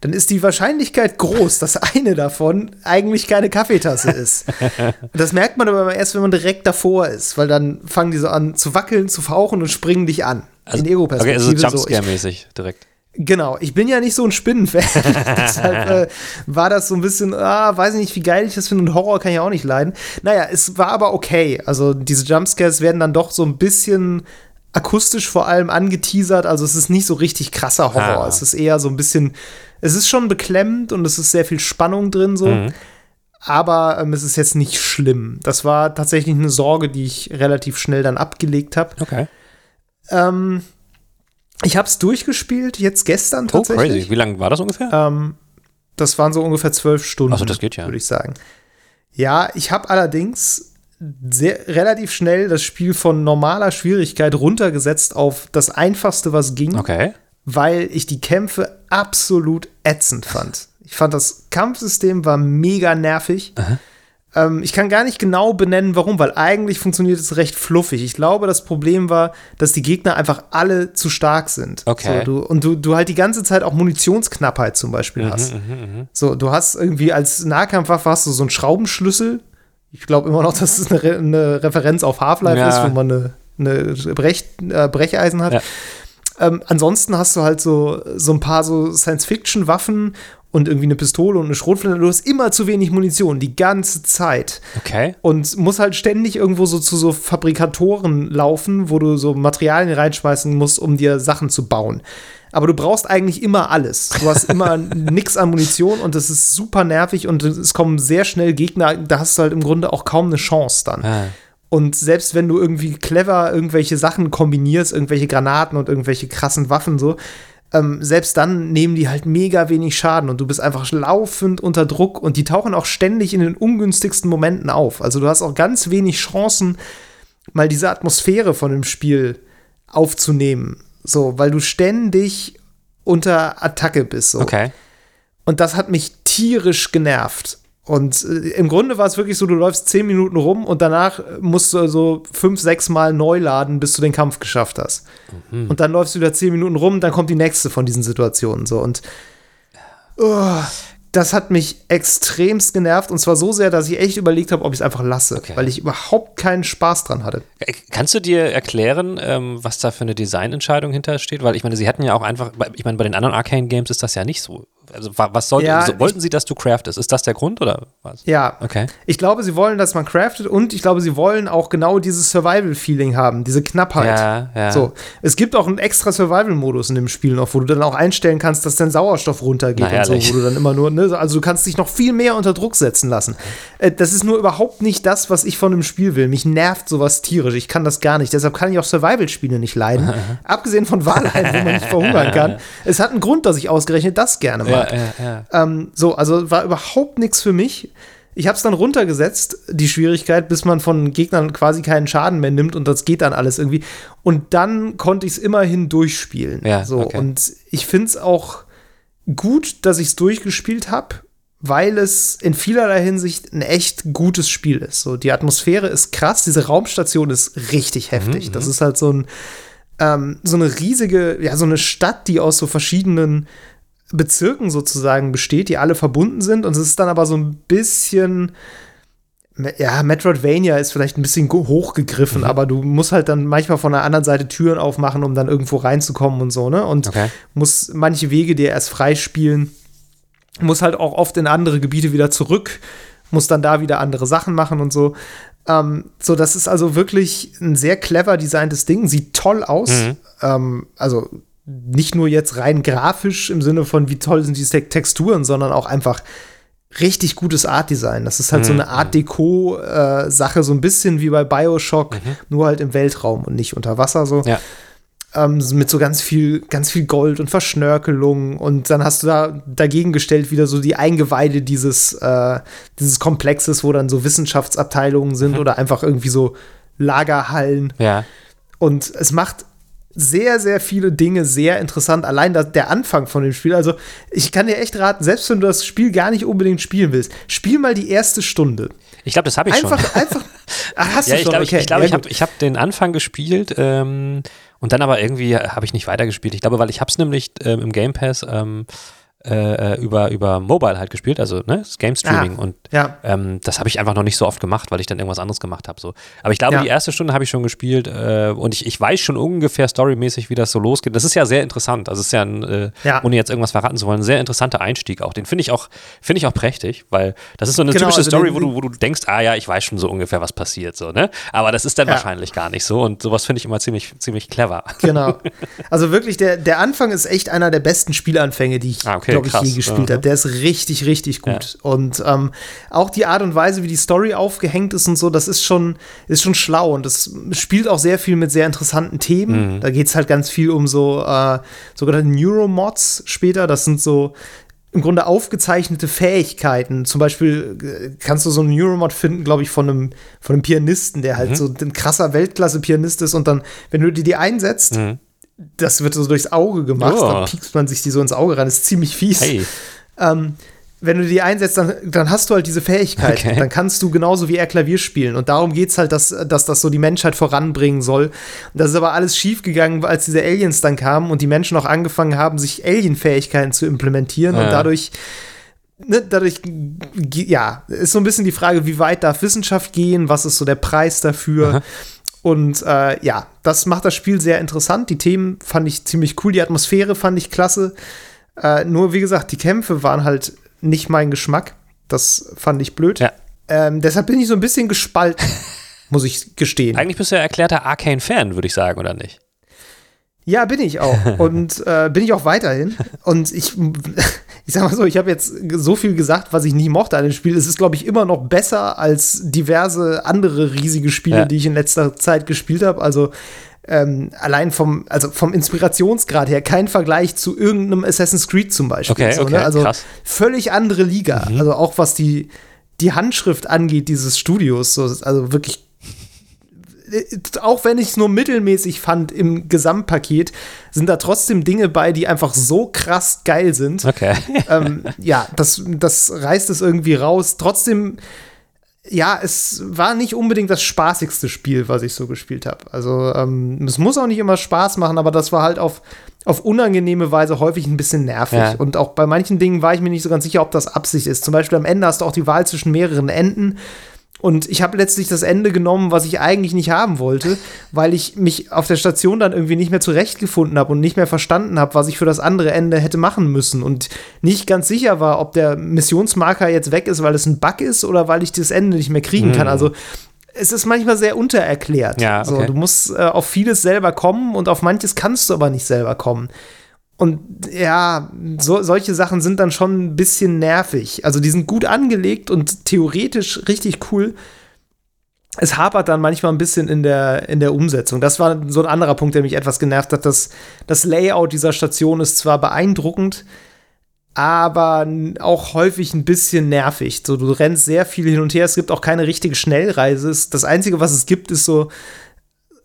dann ist die Wahrscheinlichkeit groß, dass eine davon eigentlich keine Kaffeetasse ist. (laughs) das merkt man aber erst, wenn man direkt davor ist, weil dann fangen die so an zu wackeln, zu fauchen und springen dich an. Also, in Ego-Perspektive. Okay, also Jumpscare-mäßig so. direkt. Genau, ich bin ja nicht so ein Spinnenfan. (laughs) (laughs) Deshalb äh, war das so ein bisschen, ah, weiß ich nicht, wie geil ich das finde und Horror kann ich auch nicht leiden. Naja, es war aber okay. Also diese Jumpscares werden dann doch so ein bisschen akustisch vor allem angeteasert. Also es ist nicht so richtig krasser Horror. Ah. Es ist eher so ein bisschen, es ist schon beklemmend und es ist sehr viel Spannung drin so. Mhm. Aber ähm, es ist jetzt nicht schlimm. Das war tatsächlich eine Sorge, die ich relativ schnell dann abgelegt habe. Okay. Ähm, ich habe es durchgespielt, jetzt gestern tatsächlich. Oh, crazy. Wie lange war das ungefähr? Ähm, das waren so ungefähr zwölf Stunden. Also das geht ja. Würde ich sagen. Ja, ich habe allerdings sehr, relativ schnell das Spiel von normaler Schwierigkeit runtergesetzt auf das einfachste, was ging. Okay. Weil ich die Kämpfe absolut ätzend fand. Ich fand, das Kampfsystem war mega nervig. Aha. Ähm, ich kann gar nicht genau benennen, warum, weil eigentlich funktioniert es recht fluffig. Ich glaube, das Problem war, dass die Gegner einfach alle zu stark sind. Okay. So, du, und du, du halt die ganze Zeit auch Munitionsknappheit zum Beispiel mhm, hast. Mhm, mh. So, du hast irgendwie als Nahkampfwaffe hast du so einen Schraubenschlüssel. Ich glaube immer noch, (laughs) dass es eine, Re eine Referenz auf Half-Life ja. ist, wo man eine, eine Brech, äh, Brecheisen hat. Ja. Ähm, ansonsten hast du halt so, so ein paar so Science-Fiction-Waffen und irgendwie eine Pistole und eine Schrotflinte. Du hast immer zu wenig Munition, die ganze Zeit. Okay. Und musst halt ständig irgendwo so zu so Fabrikatoren laufen, wo du so Materialien reinschmeißen musst, um dir Sachen zu bauen. Aber du brauchst eigentlich immer alles. Du hast immer (laughs) nix an Munition und das ist super nervig und es kommen sehr schnell Gegner, da hast du halt im Grunde auch kaum eine Chance dann. Ah. Und selbst wenn du irgendwie clever irgendwelche Sachen kombinierst, irgendwelche Granaten und irgendwelche krassen Waffen so, ähm, selbst dann nehmen die halt mega wenig Schaden und du bist einfach laufend unter Druck und die tauchen auch ständig in den ungünstigsten Momenten auf. Also du hast auch ganz wenig Chancen, mal diese Atmosphäre von dem Spiel aufzunehmen. So, weil du ständig unter Attacke bist. So. Okay. Und das hat mich tierisch genervt. Und äh, im Grunde war es wirklich so, du läufst zehn Minuten rum und danach musst du so fünf, sechs Mal neu laden, bis du den Kampf geschafft hast. Mhm. Und dann läufst du wieder zehn Minuten rum, dann kommt die nächste von diesen Situationen. So. Und oh, das hat mich extremst genervt und zwar so sehr, dass ich echt überlegt habe, ob ich es einfach lasse, Okay. weil ich überhaupt keinen Spaß dran hatte. Äh, Kannst du dir erklären, ähm, was da für eine Designentscheidung hintersteht? Weil ich meine, sie hatten ja auch einfach, ich meine, bei den anderen Arcane-Games ist das ja nicht so. Also wa- was sollte, Ja, so, wollten sie, dass du craftest? Ist das der Grund oder was? Ja, Okay. ich glaube, sie wollen, dass man craftet und ich glaube, sie wollen auch genau dieses Survival-Feeling haben, diese Knappheit. Ja, ja. So, es gibt auch einen extra Survival-Modus in dem Spiel noch, wo du dann auch einstellen kannst, dass dein Sauerstoff runtergeht Na, und so, wo du dann immer nur, ne, also du kannst dich noch viel mehr unter Druck setzen lassen. Äh, das ist nur überhaupt nicht das, was ich von einem Spiel will. Mich nervt sowas tierisch. Ich kann das gar nicht. Deshalb kann ich auch Survival-Spiele nicht leiden. (laughs) Abgesehen von Valheim, wo man nicht verhungern (laughs) kann. Es hat einen Grund, dass ich ausgerechnet das gerne mag. Ja, ja, ja. Ähm, so, also war überhaupt nichts für mich. Ich habe es dann runtergesetzt, die Schwierigkeit, bis man von Gegnern quasi keinen Schaden mehr nimmt und das geht dann alles irgendwie. Und dann konnte ich es immerhin durchspielen. Ja, so, okay. Und ich finde es auch gut, dass ich es durchgespielt habe, weil es in vielerlei Hinsicht ein echt gutes Spiel ist. So, die Atmosphäre ist krass, diese Raumstation ist richtig heftig. das ist halt so ein ähm, so eine riesige, ja, so eine Stadt, die aus so verschiedenen Bezirken sozusagen besteht, die alle verbunden sind. Und es ist dann aber so ein bisschen, ja, Metroidvania ist vielleicht ein bisschen hochgegriffen, aber du musst halt dann manchmal von der anderen Seite Türen aufmachen, um dann irgendwo reinzukommen und so, ne? Und Okay. musst manche Wege dir erst freispielen, muss halt auch oft in andere Gebiete wieder zurück, muss dann da wieder andere Sachen machen und so. Ähm, so, das ist also wirklich ein sehr clever designtes Ding, sieht toll aus. Ähm, also nicht nur jetzt rein grafisch im Sinne von, wie toll sind die Te- Texturen, sondern auch einfach richtig gutes Art-Design. Das ist halt so eine Art Deko-Sache, so ein bisschen wie bei Bioshock, nur halt im Weltraum und nicht unter Wasser so Ja. ähm, mit so ganz viel, ganz viel Gold und Verschnörkelung und dann hast du da dagegen gestellt wieder so die Eingeweide dieses, äh, dieses Komplexes, wo dann so Wissenschaftsabteilungen sind oder einfach irgendwie so Lagerhallen Ja. und es macht sehr, sehr viele Dinge sehr interessant. Allein das, der Anfang von dem Spiel. Also, ich kann dir echt raten, selbst wenn du das Spiel gar nicht unbedingt spielen willst, spiel mal die erste Stunde. Ich glaube, das habe ich Einfach, schon. einfach. (laughs) Ach, hast Ja, du ich schon? glaube, ich, okay. ich, glaub, ja, ich habe hab den Anfang gespielt ähm, und dann aber irgendwie habe ich nicht weitergespielt. Ich glaube, weil ich habe es nämlich ähm, im Game Pass ähm, äh, äh, über, über Mobile halt gespielt, also ne, das Game Streaming Ah, und ja. ähm, das habe ich einfach noch nicht so oft gemacht, weil ich dann irgendwas anderes gemacht habe. So. Aber ich glaube, Ja. die erste Stunde habe ich schon gespielt äh, und ich, ich weiß schon ungefähr storymäßig, wie das so losgeht. Das ist ja sehr interessant. Also es ist ja, ein, äh, Ja. ohne jetzt irgendwas verraten zu wollen, ein sehr interessanter Einstieg auch. Den finde ich auch, finde ich auch prächtig, weil das ist so eine Genau, typische also Story, wo du, wo du denkst, ah ja, ich weiß schon so ungefähr, was passiert, so, ne? Aber das ist dann wahrscheinlich gar nicht so und sowas finde ich immer ziemlich, ziemlich clever. Genau. Also wirklich, der, der Anfang ist echt einer der besten Spielanfänge, die ich, Ah, okay, glaube ich, krass. je gespielt Aha. habe. Der ist richtig, richtig gut. Und ähm, auch die Art und Weise, wie die Story aufgehängt ist und so, das ist schon, ist schon schlau. Und das spielt auch sehr viel mit sehr interessanten Themen. Mhm. Da geht es halt ganz viel um so äh, sogenannte Neuromods später. Das sind so im Grunde aufgezeichnete Fähigkeiten. Zum Beispiel äh, kannst du so einen Neuromod finden, glaube ich, von einem, von einem Pianisten, der Mhm. halt so ein krasser Weltklasse-Pianist ist. Und dann, wenn du dir die einsetzt, das wird so durchs Auge gemacht, Oh. dann piekst man sich die so ins Auge. Das ist ziemlich fies. Hey, Ähm, wenn du die einsetzt, dann, dann hast du halt diese Fähigkeit. Okay. Dann kannst du genauso wie er Klavier spielen. Und darum geht es halt, dass, dass das so die Menschheit voranbringen soll. Und das ist aber alles schiefgegangen, als diese Aliens dann kamen und die Menschen auch angefangen haben, sich Alien-Fähigkeiten zu implementieren. Und Ja. dadurch, ne, dadurch, ja, ist so ein bisschen die Frage, wie weit darf Wissenschaft gehen? Was ist so der Preis dafür? Und äh, ja, das macht das Spiel sehr interessant. Die Themen fand ich ziemlich cool. Die Atmosphäre fand ich klasse. Äh, nur wie gesagt, die Kämpfe waren halt nicht mein Geschmack. Das fand ich blöd. Ja. Ähm, deshalb bin ich so ein bisschen gespalten, (laughs) muss ich gestehen. Eigentlich bist du ja erklärter Arcane-Fan, würde ich sagen, oder nicht? Ja, bin ich auch. (laughs) Und äh, bin ich auch weiterhin. Und ich, (laughs) ich sag mal so, ich habe jetzt so viel gesagt, was ich nie mochte an dem Spiel. Es ist, glaube ich, immer noch besser als diverse andere riesige Spiele, Ja. die ich in letzter Zeit gespielt habe. Also ähm, allein vom, also vom Inspirationsgrad her kein Vergleich zu irgendeinem Assassin's Creed zum Beispiel. Okay, so, okay, ne? Also krass. völlig andere Liga. Mhm. Also auch was die, die Handschrift angeht, dieses Studios. So, also wirklich auch wenn ich es nur mittelmäßig fand im Gesamtpaket, sind da trotzdem Dinge bei, die einfach so krass geil sind. Okay. (laughs) ähm, ja, das, das reißt es irgendwie raus. Trotzdem, ja, es war nicht unbedingt das spaßigste Spiel, was ich so gespielt habe. Also, ähm, es muss auch nicht immer Spaß machen, aber das war halt auf, auf unangenehme Weise häufig ein bisschen nervig. Ja. Und auch bei manchen Dingen war ich mir nicht so ganz sicher, ob das Absicht ist. Zum Beispiel am Ende hast du auch die Wahl zwischen mehreren Enden. Und ich habe letztlich das Ende genommen, was ich eigentlich nicht haben wollte, weil ich mich auf der Station dann irgendwie nicht mehr zurechtgefunden habe und nicht mehr verstanden habe, was ich für das andere Ende hätte machen müssen. Und nicht ganz sicher war, ob der Missionsmarker jetzt weg ist, weil es ein Bug ist oder weil ich das Ende nicht mehr kriegen kann. Also es ist manchmal sehr untererklärt. Ja, so, okay. du musst äh, auf vieles selber kommen und auf manches kannst du aber nicht selber kommen. Und ja, so, solche Sachen sind dann schon ein bisschen nervig. Also die sind gut angelegt und theoretisch richtig cool. Es hapert dann manchmal ein bisschen in der, in der Umsetzung. Das war so ein anderer Punkt, der mich etwas genervt hat. Das, das Layout dieser Station ist zwar beeindruckend, aber auch häufig ein bisschen nervig. So, du rennst sehr viel hin und her. Es gibt auch keine richtige Schnellreise. Das Einzige, was es gibt, ist so,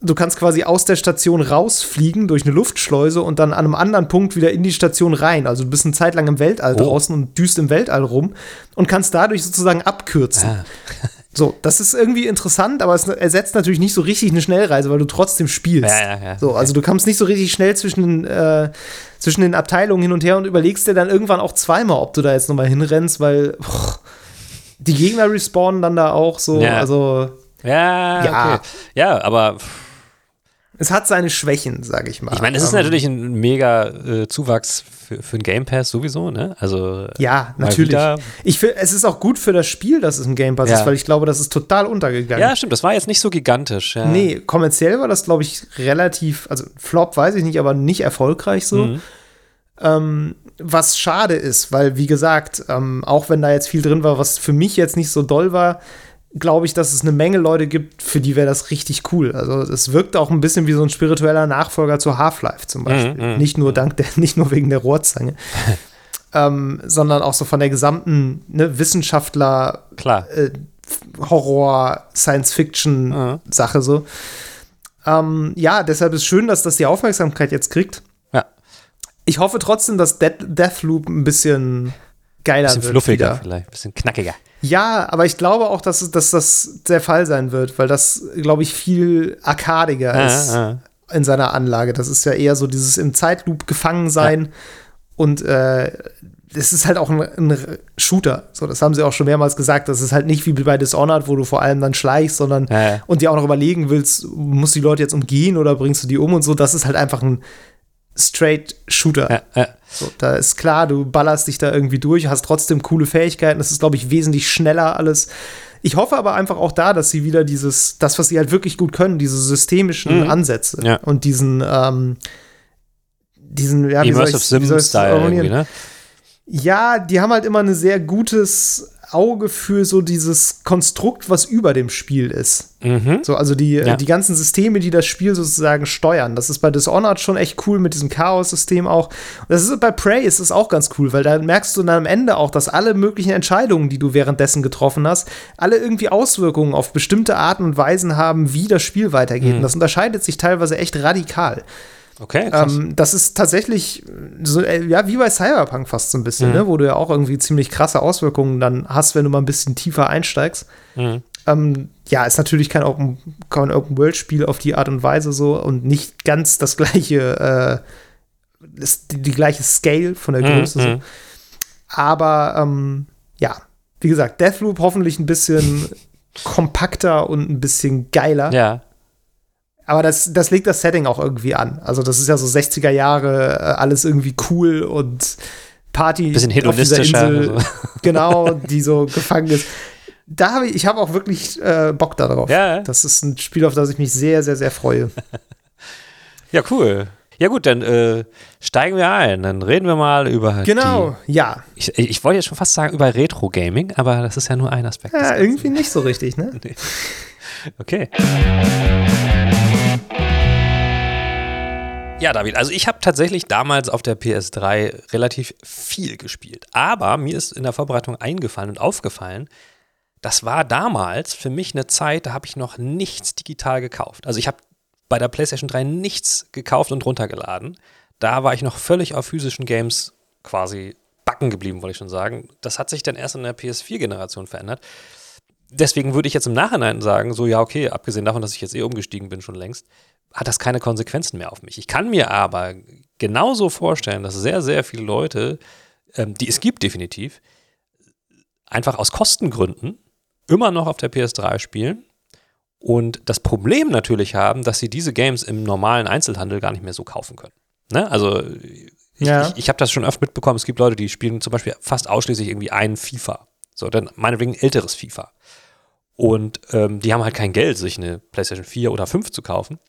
du kannst quasi aus der Station rausfliegen durch eine Luftschleuse und dann an einem anderen Punkt wieder in die Station rein. Also du bist eine Zeit lang im Weltall Oh. draußen und düst im Weltall rum und kannst dadurch sozusagen abkürzen. Ah. (laughs) So, das ist irgendwie interessant, aber es ersetzt natürlich nicht so richtig eine Schnellreise, weil du trotzdem spielst. Ja, ja, ja. So, also du kommst nicht so richtig schnell zwischen den, äh, zwischen den Abteilungen hin und her und überlegst dir dann irgendwann auch zweimal, ob du da jetzt nochmal hinrennst, weil boah, die Gegner respawnen dann da auch so. Ja. Also Ja, Ja. okay. Ja, aber es hat seine Schwächen, sag ich mal. ich meine, es ist Ähm, natürlich ein mega äh, Zuwachs für, für den Game Pass sowieso, ne? Also Ja, natürlich. Ich find, es ist auch gut für das Spiel, dass es im Game Pass Ja. ist, weil ich glaube, das ist total untergegangen. Ja, stimmt, das war jetzt nicht so gigantisch. Ja. Nee, kommerziell war das, glaube ich, relativ, also Flop weiß ich nicht, aber nicht erfolgreich so. Mhm. Ähm, was schade ist, weil, wie gesagt, ähm, auch wenn da jetzt viel drin war, was für mich jetzt nicht so doll war, glaube ich, dass es eine Menge Leute gibt, für die wäre das richtig cool. Also es wirkt auch ein bisschen wie so ein spiritueller Nachfolger zu Half-Life zum Beispiel. Mhm, mhm, nicht nur dank der, (laughs) nicht nur wegen der Rohrzange. (laughs) ähm, sondern auch so von der gesamten ne, Wissenschaftler äh, Horror, Science-Fiction-Sache so. Ähm, ja, deshalb ist schön, dass das die Aufmerksamkeit jetzt kriegt. Ja. Ich hoffe trotzdem, dass Death Deathloop ein bisschen geiler Bisschen wird. fluffiger wieder. vielleicht, bisschen knackiger. Ja, aber ich glaube auch, dass, dass das der Fall sein wird, weil das, glaube ich, viel arkadiger Ah, ist ah. in seiner Anlage. Das ist ja eher so dieses im Zeitloop gefangen sein und äh, es ist halt auch ein, ein Shooter. So, das haben sie auch schon mehrmals gesagt. Das ist halt nicht wie bei Dishonored, wo du vor allem dann schleichst, sondern Ja, ja. und dir auch noch überlegen willst, musst du die Leute jetzt umgehen oder bringst du die um und so. Das ist halt einfach ein straight Shooter. Ja, ja. So, da ist klar, du ballerst dich da irgendwie durch, hast trotzdem coole Fähigkeiten. Das ist, glaube ich, wesentlich schneller alles. Ich hoffe aber einfach auch da, dass sie wieder dieses, das, was sie halt wirklich gut können, diese systemischen Mhm. Ansätze Ja. und diesen, ähm, diesen, ja, wie soll Immersive Sim-Style irgendwie, ne? Ja, die haben halt immer ein sehr gutes Auge für so dieses Konstrukt, was über dem Spiel ist. Mhm. So, also die, Ja. die ganzen Systeme, die das Spiel sozusagen steuern. Das ist bei Dishonored schon echt cool mit diesem Chaos-System auch. Und das ist bei Prey ist es auch ganz cool, weil da merkst du dann am Ende auch, dass alle möglichen Entscheidungen, die du währenddessen getroffen hast, alle irgendwie Auswirkungen auf bestimmte Arten und Weisen haben, wie das Spiel weitergeht. Mhm. Und das unterscheidet sich teilweise echt radikal. Okay, krass. Ähm, das ist tatsächlich so, äh, ja, wie bei Cyberpunk fast so ein bisschen, Mhm. ne? wo du ja auch irgendwie ziemlich krasse Auswirkungen dann hast, wenn du mal ein bisschen tiefer einsteigst. Mhm. Ähm, ja, ist natürlich kein Open, kein Open World Spiel auf die Art und Weise so und nicht ganz das (laughs) gleiche, äh, ist die, die gleiche Scale von der Mhm, Größe. So. mhm. Aber ähm, ja, wie gesagt, Deathloop hoffentlich ein bisschen (laughs) kompakter und ein bisschen geiler. Ja. Aber das, das legt das Setting auch irgendwie an. Also, das ist ja so 60er Jahre, äh, alles irgendwie cool und Party Bisschen hedonistischer. Insel, so. (laughs) Genau, die so gefangen ist. Da habe ich, ich habe auch wirklich äh, Bock darauf. Ja. Das ist ein Spiel, auf das ich mich sehr, sehr, sehr freue. (laughs) ja, cool. Ja gut, dann äh, steigen wir ein. Dann reden wir mal über Genau, die, ja. Ich, ich wollte jetzt schon fast sagen über Retro-Gaming, aber das ist ja nur ein Aspekt. Ja, irgendwie nicht so richtig, ne? (laughs) nee. Okay. Ja, David, also ich habe tatsächlich damals auf der PS3 relativ viel gespielt. Aber mir ist in der Vorbereitung eingefallen und aufgefallen, das war damals für mich eine Zeit, da habe ich noch nichts digital gekauft. Also ich habe bei der PlayStation 3 nichts gekauft und runtergeladen. Da war ich noch völlig auf physischen Games quasi backen geblieben, wollte ich schon sagen. Das hat sich dann erst in der PS4-Generation verändert. Deswegen würde ich jetzt im Nachhinein sagen, so ja, okay, abgesehen davon, dass ich jetzt eh umgestiegen bin schon längst, hat das keine Konsequenzen mehr auf mich. Ich kann mir aber genauso vorstellen, dass sehr, sehr viele Leute, ähm, die es gibt definitiv, einfach aus Kostengründen immer noch auf der PS3 spielen und das Problem natürlich haben, dass sie diese Games im normalen Einzelhandel gar nicht mehr so kaufen können. Ne? Also ich, Ja. ich, ich habe das schon oft mitbekommen, es gibt Leute, die spielen zum Beispiel fast ausschließlich irgendwie ein FIFA. So, dann meinetwegen älteres FIFA. Und ähm, die haben halt kein Geld, sich eine PlayStation 4 oder 5 zu kaufen.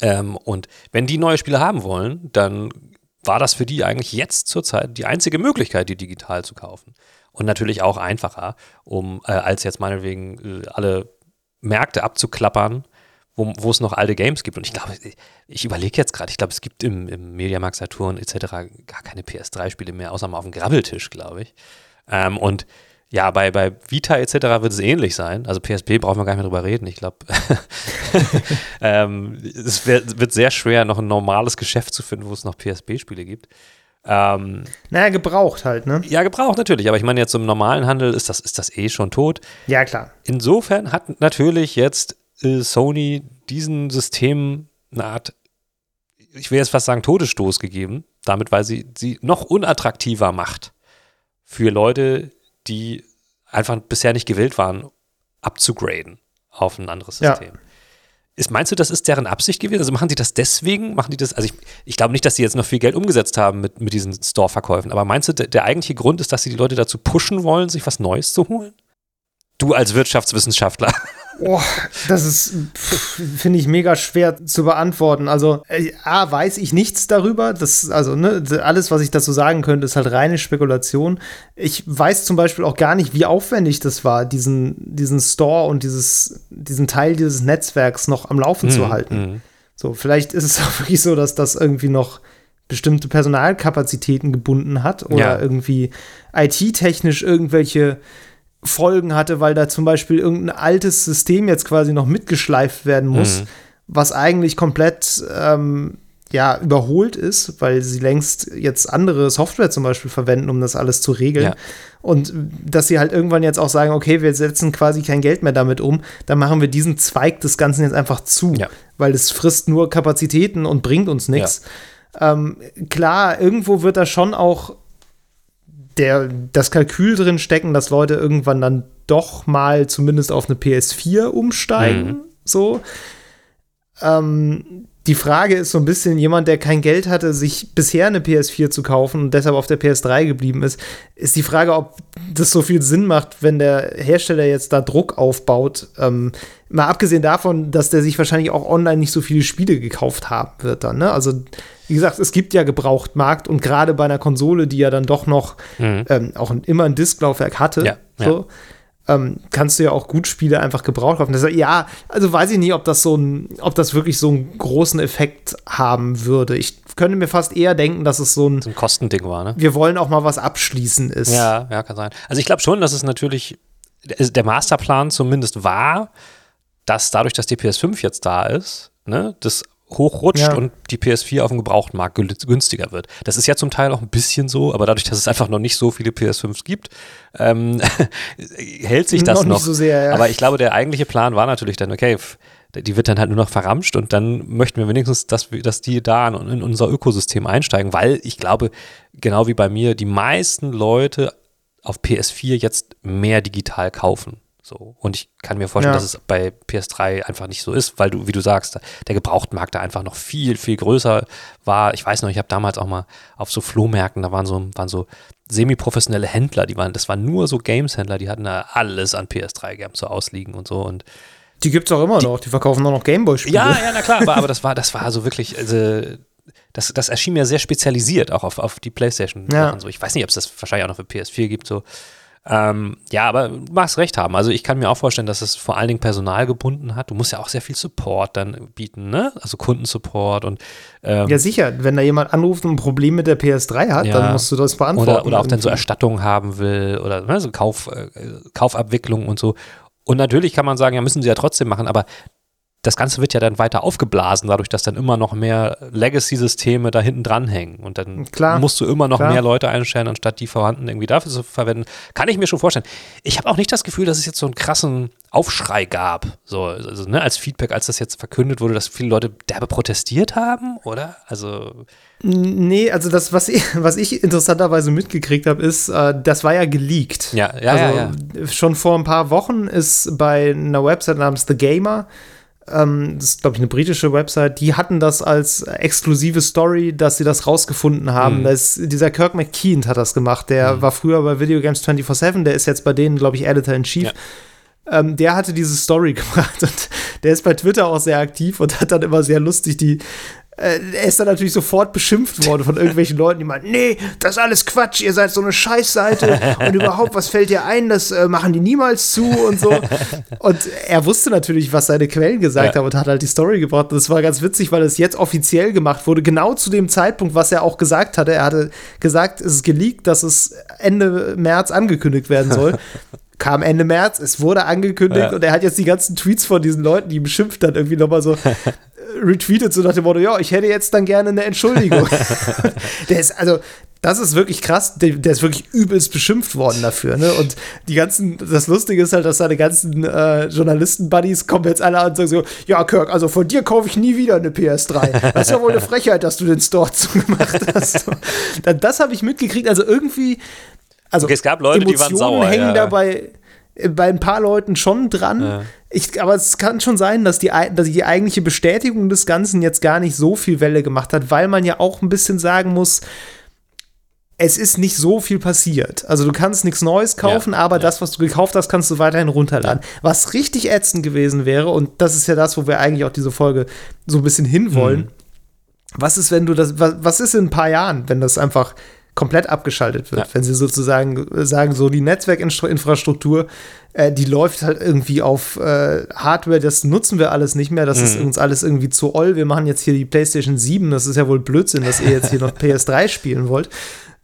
Ähm, und wenn die neue Spiele haben wollen, dann war das für die eigentlich jetzt zurzeit die einzige Möglichkeit, die digital zu kaufen. Und natürlich auch einfacher, um äh, als jetzt meinetwegen äh, alle Märkte abzuklappern, wo, es noch alte Games gibt. Und ich glaube, ich, ich überlege jetzt gerade, ich glaube, es gibt im, im Mediamarkt Saturn etc. gar keine PS3-Spiele mehr, außer mal auf dem Grabbeltisch, glaube ich. Ähm, und ja, bei, bei Vita etc. wird es ähnlich sein. Also PSP brauchen wir gar nicht mehr drüber reden. Ich glaube, (laughs) ähm, es wird, wird sehr schwer, noch ein normales Geschäft zu finden, wo es noch PSP-Spiele gibt. Ähm, Naja, gebraucht halt, ne? ja, gebraucht natürlich, aber ich meine, jetzt im normalen Handel ist das, ist das eh schon tot. Ja, klar. Insofern hat natürlich jetzt äh, Sony diesen System eine Art, ich will jetzt fast sagen, Todesstoß gegeben, damit, weil sie sie noch unattraktiver macht für Leute, die einfach bisher nicht gewillt waren, abzugraden auf ein anderes Ja. System. Ist, meinst du, das ist deren Absicht gewesen? Also machen die das deswegen? Machen die das? Also ich, ich glaube nicht, dass sie jetzt noch viel Geld umgesetzt haben mit, mit diesen Store-Verkäufen, aber meinst du, der, der eigentliche Grund ist, dass sie die Leute dazu pushen wollen, sich was Neues zu holen? Du als Wirtschaftswissenschaftler. (laughs) Oh, das ist, finde ich, mega schwer zu beantworten. Also, äh, A, weiß ich nichts darüber. Das, also, ne, alles, was ich dazu sagen könnte, ist halt reine Spekulation. Ich weiß zum Beispiel auch gar nicht, wie aufwendig das war, diesen, diesen Store und dieses, diesen Teil dieses Netzwerks noch am Laufen zu halten. Mhm. So, vielleicht ist es (laughs) auch wirklich so, dass das irgendwie noch bestimmte Personalkapazitäten gebunden hat oder Ja. irgendwie IT-technisch irgendwelche Folgen hatte, weil da zum Beispiel irgendein altes System jetzt quasi noch mitgeschleift werden muss, Mhm. was eigentlich komplett ähm, ja, überholt ist, weil sie längst jetzt andere Software zum Beispiel verwenden, um das alles zu regeln. Ja. Und dass sie halt irgendwann jetzt auch sagen, okay, wir setzen quasi kein Geld mehr damit um, dann machen wir diesen Zweig des Ganzen jetzt einfach zu, Ja. weil es frisst nur Kapazitäten und bringt uns nichts. Ähm, klar, irgendwo wird da schon auch der, das Kalkül drin stecken, dass Leute irgendwann dann doch mal zumindest auf eine PS4 umsteigen. Mhm. So. Ähm, die Frage ist so ein bisschen, jemand, der kein Geld hatte, sich bisher eine PS4 zu kaufen und deshalb auf der PS3 geblieben ist, ist die Frage, ob das so viel Sinn macht, wenn der Hersteller jetzt da Druck aufbaut. Ähm, mal abgesehen davon, dass der sich wahrscheinlich auch online nicht so viele Spiele gekauft haben wird dann. Ne? Also, wie gesagt, es gibt ja Gebrauchtmarkt und gerade bei einer Konsole, die ja dann doch noch Mhm. ähm, auch immer ein Disklaufwerk hatte, Ja, so, ähm, kannst du ja auch gut Spiele einfach gebraucht kaufen. Deshalb, ja, also weiß ich nicht, ob das so ein, ob das wirklich so einen großen Effekt haben würde. Ich könnte mir fast eher denken, dass es so ein, So ein Kostending war, ne? wir wollen auch mal was abschließen ist. Ja, ja, kann sein. Also ich glaube schon, dass es natürlich, der Masterplan zumindest war, dass dadurch, dass die PS5 jetzt da ist, ne, das hochrutscht Ja. und die PS4 auf dem Gebrauchtmarkt gün- günstiger wird. Das ist ja zum Teil auch ein bisschen so, aber dadurch, dass es einfach noch nicht so viele PS5s gibt, ähm, (laughs) hält sich das Noch noch. nicht so sehr, ja. Aber ich glaube, der eigentliche Plan war natürlich dann, okay, die wird dann halt nur noch verramscht und dann möchten wir wenigstens, dass, wir, dass die da in, in unser Ökosystem einsteigen, weil ich glaube, genau wie bei mir, die meisten Leute auf PS4 jetzt mehr digital kaufen. So. Und ich kann mir vorstellen, Ja. dass es bei PS3 einfach nicht so ist, weil du, wie du sagst, der Gebrauchtmarkt da einfach noch viel, viel größer war. Ich weiß noch, ich habe damals auch mal auf so Flohmärkten, da waren so, waren so semi-professionelle Händler, die waren, das waren nur so Games-Händler, die hatten da alles an PS3 gehabt, so ausliegen und so. Und Die gibt es auch immer noch. Die verkaufen auch noch Gameboy-Spiele. ja, ja, na klar, aber, aber das war, das war so wirklich, also, das, das erschien mir sehr spezialisiert, auch auf, auf die Playstation. Ja. Und so. Ich weiß nicht, ob es das wahrscheinlich auch noch für PS4 gibt, so. Ähm, ja, aber du magst recht haben. Also ich kann mir auch vorstellen, dass es vor allen Dingen Personal gebunden hat. Du musst ja auch sehr viel Support dann bieten, ne? Also Kundensupport und ähm, Ja, sicher. Wenn da jemand anruft und ein Problem mit der PS3 hat, Ja. dann musst du das beantworten. oder, oder auch dann so irgendwie. Erstattung haben will oder ne, so Kauf, äh, Kaufabwicklung und so. Und natürlich kann man sagen, ja, müssen sie ja trotzdem machen, aber das Ganze wird ja dann weiter aufgeblasen, dadurch, dass dann immer noch mehr Legacy-Systeme da hinten dranhängen. Und dann Klar, musst du immer noch klar. mehr Leute einstellen, anstatt die vorhanden irgendwie dafür zu verwenden. Kann ich mir schon vorstellen. Ich habe auch nicht das Gefühl, dass es jetzt so einen krassen Aufschrei gab, so also, ne, als Feedback, als das jetzt verkündet wurde, dass viele Leute derbe protestiert haben, oder? Also Nee, also das, was ich, (laughs) was ich interessanterweise mitgekriegt habe, ist, äh, das war ja geleakt. Ja, ja, also, ja, Schon vor ein paar Wochen ist bei einer Website namens The Gamer, ähm, das ist, glaube ich, eine britische Website, die hatten das als exklusive Story, dass sie das rausgefunden haben. Mhm. Da ist, dieser Kirk McKean hat das gemacht. Der war früher bei Video Games 24-7, der ist jetzt bei denen, glaube ich, Editor-in-Chief. Ja. Ähm, der hatte diese Story (laughs) gemacht und der ist bei Twitter auch sehr aktiv und hat dann immer sehr lustig die. Äh, er ist dann natürlich sofort beschimpft worden von irgendwelchen Leuten, die meinen, nee, das ist alles Quatsch, ihr seid so eine Scheißseite und überhaupt, was fällt dir ein, das äh, machen die niemals zu und so. Und er wusste natürlich, was seine Quellen gesagt Ja. haben und hat halt die Story gebracht. Und das war ganz witzig, weil es jetzt offiziell gemacht wurde, genau zu dem Zeitpunkt, was er auch gesagt hatte. Er hatte gesagt, es ist geleakt, dass es Ende März angekündigt werden soll. (laughs) Kam Ende März, es wurde angekündigt Ja. und er hat jetzt die ganzen Tweets von diesen Leuten, die ihn beschimpft hat, irgendwie nochmal so retweetet, so nach dem Motto, ja, ich hätte jetzt dann gerne eine Entschuldigung. (laughs) (laughs) der ist, also, das ist wirklich krass, der, der ist wirklich übelst beschimpft worden dafür, ne? Und die ganzen, das Lustige ist halt, dass seine ganzen äh, Journalisten-Buddies kommen jetzt alle an und sagen so, ja, Kirk, also von dir kaufe ich nie wieder eine PS3. Das ist ja wohl eine Frechheit, dass du den Store (laughs) zugemacht hast. Das, habe ich mitgekriegt, also irgendwie, also Okay, es gab Leute, die waren Emotionen sauer, hängen ja. dabei bei ein paar Leuten schon dran. Ja. Ich, aber es kann schon sein, dass die, dass die eigentliche Bestätigung des Ganzen jetzt gar nicht so viel Welle gemacht hat, weil man ja auch ein bisschen sagen muss, es ist nicht so viel passiert. Also du kannst nichts Neues kaufen, Ja, aber ja. das, was du gekauft hast, kannst du weiterhin runterladen. Was richtig ätzend gewesen wäre, und das ist ja das, wo wir eigentlich auch diese Folge so ein bisschen hinwollen. Mhm. Was ist, wenn du das, was, was ist in ein paar Jahren, wenn das einfach komplett abgeschaltet wird? Ja. Wenn sie sozusagen äh, sagen, so die Netzwerkinfrastruktur, äh, die läuft halt irgendwie auf äh, Hardware, das nutzen wir alles nicht mehr, das ist Mhm. uns alles irgendwie zu oll. Wir machen jetzt hier die PlayStation 7, das ist ja wohl Blödsinn, dass ihr jetzt hier noch (laughs) PS3 spielen wollt.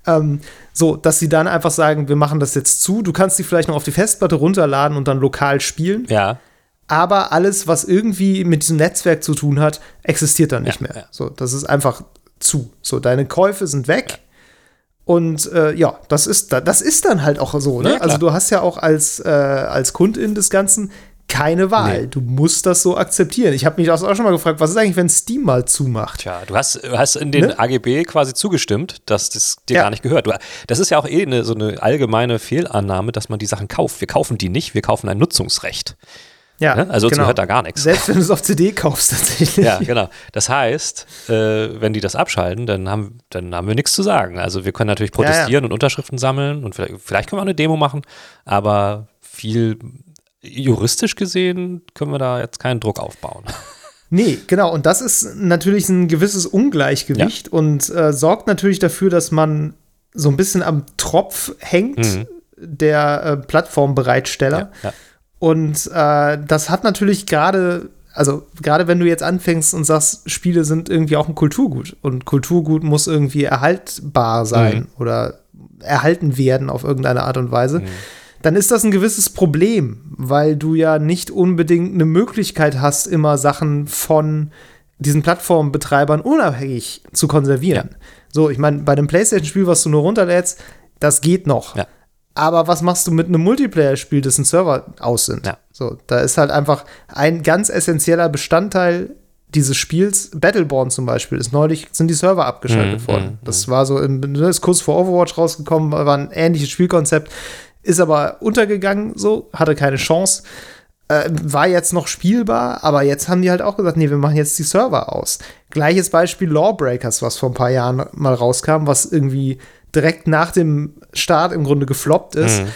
Ähm, so, dass sie dann einfach sagen, wir machen das jetzt zu. Du kannst die vielleicht noch auf die Festplatte runterladen und dann lokal spielen. ja. Aber alles, was irgendwie mit diesem Netzwerk zu tun hat, existiert dann nicht Ja, mehr. ja. So, das ist einfach zu. So, deine Käufe sind weg. Und äh, ja, das ist, da- das ist dann halt auch so. Ne? Ja, also du hast ja auch als, äh, als Kundin des Ganzen keine Wahl. Nee. Du musst das so akzeptieren. Ich habe mich auch schon mal gefragt, was ist eigentlich, wenn Steam mal zumacht? Tja, du hast, hast in den Ne? AGB quasi zugestimmt, dass das dir Ja. gar nicht gehört. Du, das ist ja auch eh eine, so eine allgemeine Fehlannahme, dass man die Sachen kauft. Wir kaufen die nicht, wir kaufen ein Nutzungsrecht. Ja, Ne? Also uns gehört da gar nichts. Selbst wenn du es auf CD kaufst, (laughs) tatsächlich. Ja, genau. Das heißt, äh, wenn die das abschalten, dann haben, dann haben wir nichts zu sagen. Also wir können natürlich Ja, ja. protestieren und Unterschriften sammeln und vielleicht, vielleicht können wir auch eine Demo machen, aber viel juristisch gesehen können wir da jetzt keinen Druck aufbauen. (laughs) Nee, genau. Und das ist natürlich ein gewisses Ungleichgewicht und äh, sorgt natürlich dafür, dass man so ein bisschen am Tropf hängt Mhm. der äh, Plattformbereitsteller. ja. Und äh, das hat natürlich gerade, also gerade wenn du jetzt anfängst und sagst, Spiele sind irgendwie auch ein Kulturgut und Kulturgut muss irgendwie erhaltbar sein Mhm. oder erhalten werden auf irgendeine Art und Weise, dann ist das ein gewisses Problem, weil du ja nicht unbedingt eine Möglichkeit hast, immer Sachen von diesen Plattformbetreibern unabhängig zu konservieren. So, ich meine, bei einem PlayStation-Spiel, was du nur runterlädst, das geht noch. Ja. Aber was machst du mit einem Multiplayer-Spiel, dessen Server aus sind? Ja. So, da ist halt einfach ein ganz essentieller Bestandteil dieses Spiels, Battleborn zum Beispiel, ist neulich, sind die Server abgeschaltet Mhm, worden. Das war so, im, ne, ist kurz vor Overwatch rausgekommen, war ein ähnliches Spielkonzept. ist aber untergegangen, so, hatte keine Chance. Äh, war jetzt noch spielbar, aber jetzt haben die halt auch gesagt, nee, wir machen jetzt die Server aus. Gleiches Beispiel Lawbreakers, was vor ein paar Jahren mal rauskam, was irgendwie direkt nach dem Start im Grunde gefloppt ist. Mhm.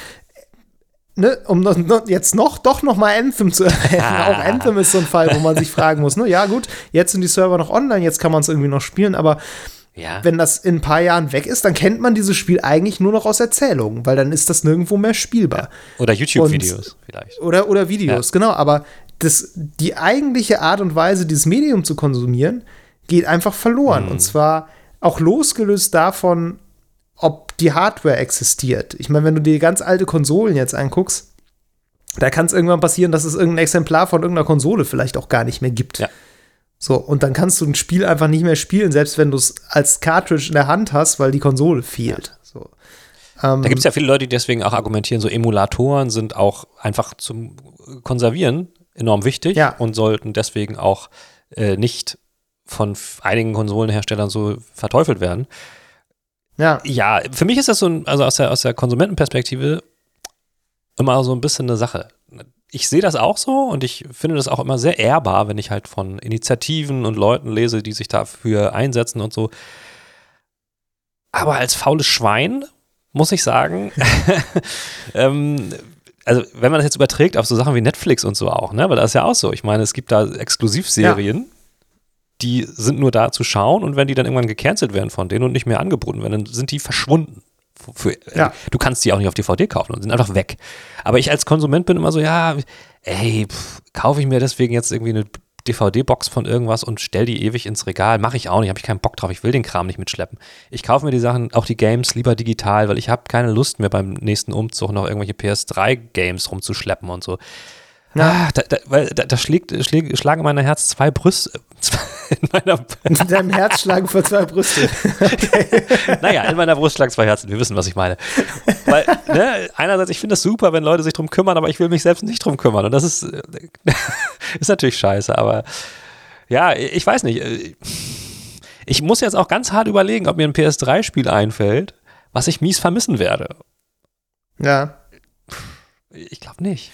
Ne, um jetzt noch doch noch mal Anthem zu erwähnen. Ah. Auch Anthem ist so ein Fall, wo man sich fragen muss, ne, ja gut, jetzt sind die Server noch online, jetzt kann man es irgendwie noch spielen, aber ja. wenn das in ein paar Jahren weg ist, dann kennt man dieses Spiel eigentlich nur noch aus Erzählungen, weil dann ist das nirgendwo mehr spielbar. Ja. Oder YouTube-Videos vielleicht. Oder, oder Videos, ja. genau. Aber das, die eigentliche Art und Weise, dieses Medium zu konsumieren, geht einfach verloren. Mhm. Und zwar auch losgelöst davon, ob die Hardware existiert. Ich meine, wenn du dir ganz alte Konsolen jetzt anguckst, da kann es irgendwann passieren, dass es irgendein Exemplar von irgendeiner Konsole vielleicht auch gar nicht mehr gibt. Ja. So, und dann kannst du ein Spiel einfach nicht mehr spielen, selbst wenn du es als Cartridge in der Hand hast, weil die Konsole fehlt. Ja. So. Ähm, da gibt es ja viele Leute, die deswegen auch argumentieren, so Emulatoren sind auch einfach zum Konservieren enorm wichtig ja. und sollten deswegen auch äh, nicht von einigen Konsolenherstellern so verteufelt werden. Ja. Ja, für mich ist das so ein, also aus der, aus der Konsumentenperspektive immer so ein bisschen eine Sache. Ich sehe das auch so und ich finde das auch immer sehr ehrbar, wenn ich halt von Initiativen und Leuten lese, die sich dafür einsetzen und so. Aber als faules Schwein muss ich sagen, (laughs) ähm, also wenn man das jetzt überträgt auf so Sachen wie Netflix und so auch, ne, weil das ist ja auch so. Ich meine, es gibt da Exklusivserien, die sind nur da zu schauen und wenn die dann irgendwann gecancelt werden von denen und nicht mehr angeboten werden, dann sind die verschwunden. Für, äh, ja. Du kannst die auch nicht auf DVD kaufen und sind einfach weg. Aber ich als Konsument bin immer so, ja, ey, pff, kaufe ich mir deswegen jetzt irgendwie eine DVD-Box von irgendwas und stell die ewig ins Regal. Mache ich auch nicht, habe ich keinen Bock drauf. Ich will den Kram nicht mitschleppen. Ich kaufe mir die Sachen, auch die Games, lieber digital, weil ich habe keine Lust mehr beim nächsten Umzug noch irgendwelche PS3-Games rumzuschleppen und so. Ja. Ah, da, da, weil da, da schlägt, schlägt, schlagen in meinem Herz zwei Brüste. (laughs) In, meiner in deinem Herz schlagen für zwei Brüste. Okay. (laughs) naja, in meiner Brust schlagen zwei Herzen. Wir wissen, was ich meine. Weil, ne, einerseits, ich finde es super, wenn Leute sich drum kümmern, aber ich will mich selbst nicht drum kümmern. Und das ist, (laughs) ist natürlich scheiße. Aber ja, ich weiß nicht. Ich muss jetzt auch ganz hart überlegen, ob mir ein PS3-Spiel einfällt, was ich mies vermissen werde. Ja. Ich glaube nicht.